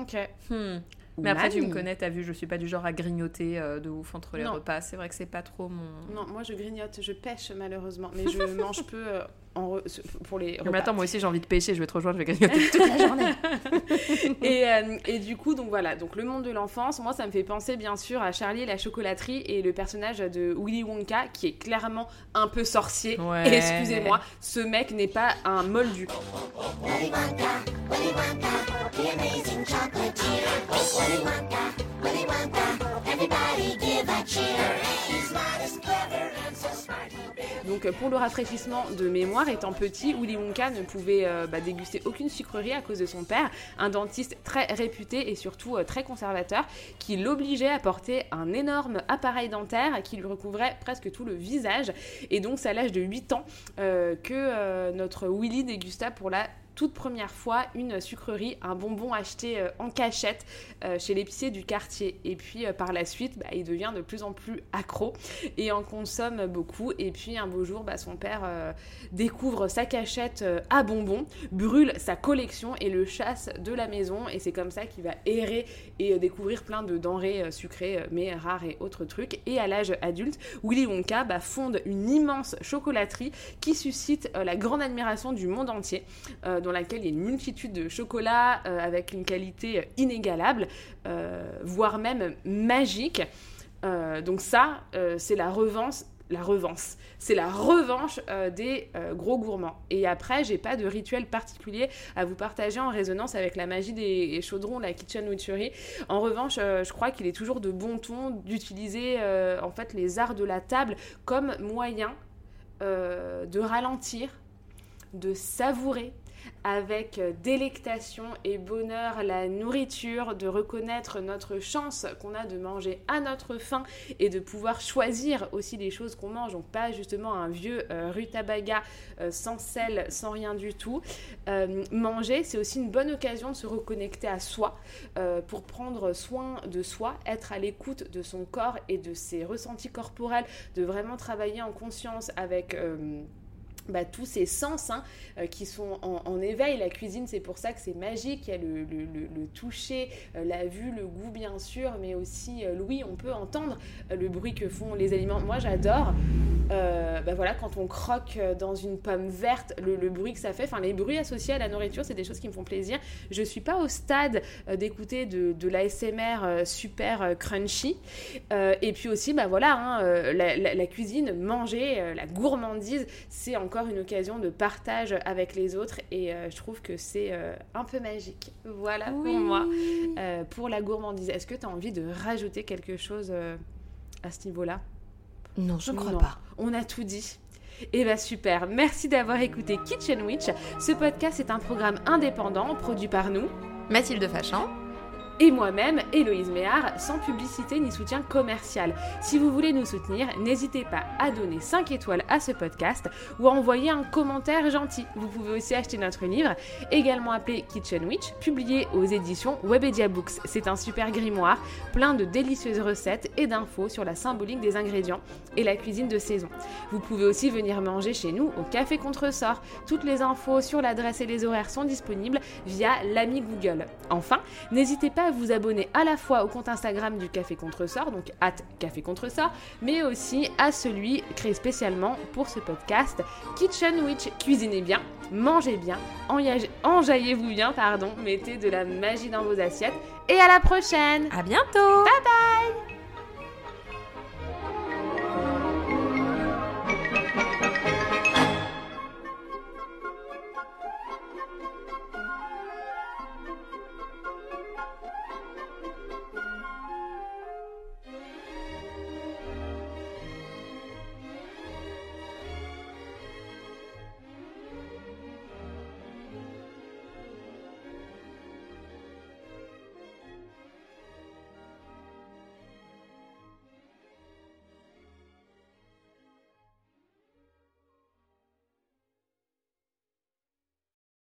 Ok. hmm. Mais après, tu me connais, t'as vu, je suis pas du genre à grignoter euh, de ouf entre les Non. repas. C'est vrai que c'est pas trop mon. Non, moi je grignote, je pêche malheureusement, mais je mange peu euh, en pour les repas. mais attends, moi aussi j'ai envie de pêcher, je vais te rejoindre, je vais grignoter toute la journée. et, euh, et du coup, donc voilà, donc le monde de l'enfance, moi ça me fait penser bien sûr à Charlie et la chocolaterie et le personnage de Willy Wonka qui est clairement un peu sorcier. Ouais. Et excusez-moi, ce mec n'est pas un moldu. Donc pour le rafraîchissement de mémoire, étant petit, Willy Wonka ne pouvait euh, bah, déguster aucune sucrerie à cause de son père, un dentiste très réputé et surtout euh, très conservateur, qui l'obligeait à porter un énorme appareil dentaire qui lui recouvrait presque tout le visage. Et donc c'est à l'âge de 8 ans euh, que notre Willy dégusta pour la toute première fois une sucrerie, un bonbon acheté euh, en cachette euh, chez l'épicier du quartier. Et puis euh, par la suite, bah, il devient de plus en plus accro et en consomme beaucoup. Et puis un beau jour, bah, son père découvre sa cachette à bonbons, brûle sa collection et le chasse de la maison. Et c'est comme ça qu'il va errer et découvrir plein de denrées sucrées, mais rares et autres trucs. Et à l'âge adulte, Willy Wonka bah, fonde une immense chocolaterie qui suscite la grande admiration du monde entier, dans laquelle il y a une multitude de chocolats euh, avec une qualité euh, inégalable, euh, voire même magique. Donc ça, c'est la revanche. La revanche, c'est la revanche des gros gourmands. Et après, j'ai pas de rituel particulier à vous partager en résonance avec la magie des chaudrons, la kitchen witchery. En revanche, je crois qu'il est toujours de bon ton d'utiliser en fait les arts de la table comme moyen de ralentir, de savourer avec délectation et bonheur la nourriture, de reconnaître notre chance qu'on a de manger à notre faim et de pouvoir choisir aussi les choses qu'on mange, donc pas justement un vieux euh, rutabaga euh, sans sel, sans rien du tout. Euh, manger, c'est aussi une bonne occasion de se reconnecter à soi pour prendre soin de soi, être à l'écoute de son corps et de ses ressentis corporels, de vraiment travailler en conscience avec... bah, tous ces sens hein, euh, qui sont en, éveil. La cuisine, c'est pour ça que c'est magique. Il y a le, toucher, euh, la vue, le goût, bien sûr, mais aussi euh, l'ouïe. On peut entendre le bruit que font les aliments. Moi, j'adore. bah, voilà, quand on croque dans une pomme verte, le, bruit que ça fait. Enfin, les bruits associés à la nourriture, c'est des choses qui me font plaisir. Je suis pas au stade d'écouter de, de l'ASMR super crunchy. Et puis aussi, bah voilà, hein, la, cuisine, manger, la gourmandise, c'est encore une occasion de partage avec les autres et euh, je trouve que c'est euh, un peu magique. Voilà Oui. pour moi, euh, pour la gourmandise. Est-ce que tu as envie de rajouter quelque chose euh, à ce niveau-là? Non, je crois Non. pas. On a tout dit. Et bah super, merci d'avoir écouté Kitchen Witch. Ce podcast est un programme indépendant produit par nous, Mathilde Fachan. Et moi-même, Héloïse Méard, sans publicité ni soutien commercial. Si vous voulez nous soutenir, n'hésitez pas à donner 5 étoiles à ce podcast ou à envoyer un commentaire gentil. Vous pouvez aussi acheter notre livre, également appelé Kitchen Witch, publié aux éditions Webedia Books. C'est un super grimoire, plein de délicieuses recettes et d'infos sur la symbolique des ingrédients et la cuisine de saison. Vous pouvez aussi venir manger chez nous au Café Contresort. Toutes les infos sur l'adresse et les horaires sont disponibles via l'ami Google. Enfin, n'hésitez pas à vous abonner à la fois au compte Instagram du Café Contresort, donc at Café Contresort, mais aussi à celui créé spécialement pour ce podcast Kitchen Witch. Cuisinez bien, mangez bien, enjaillez- enjaillez-vous bien, pardon, mettez de la magie dans vos assiettes et à la prochaine À bientôt. Bye bye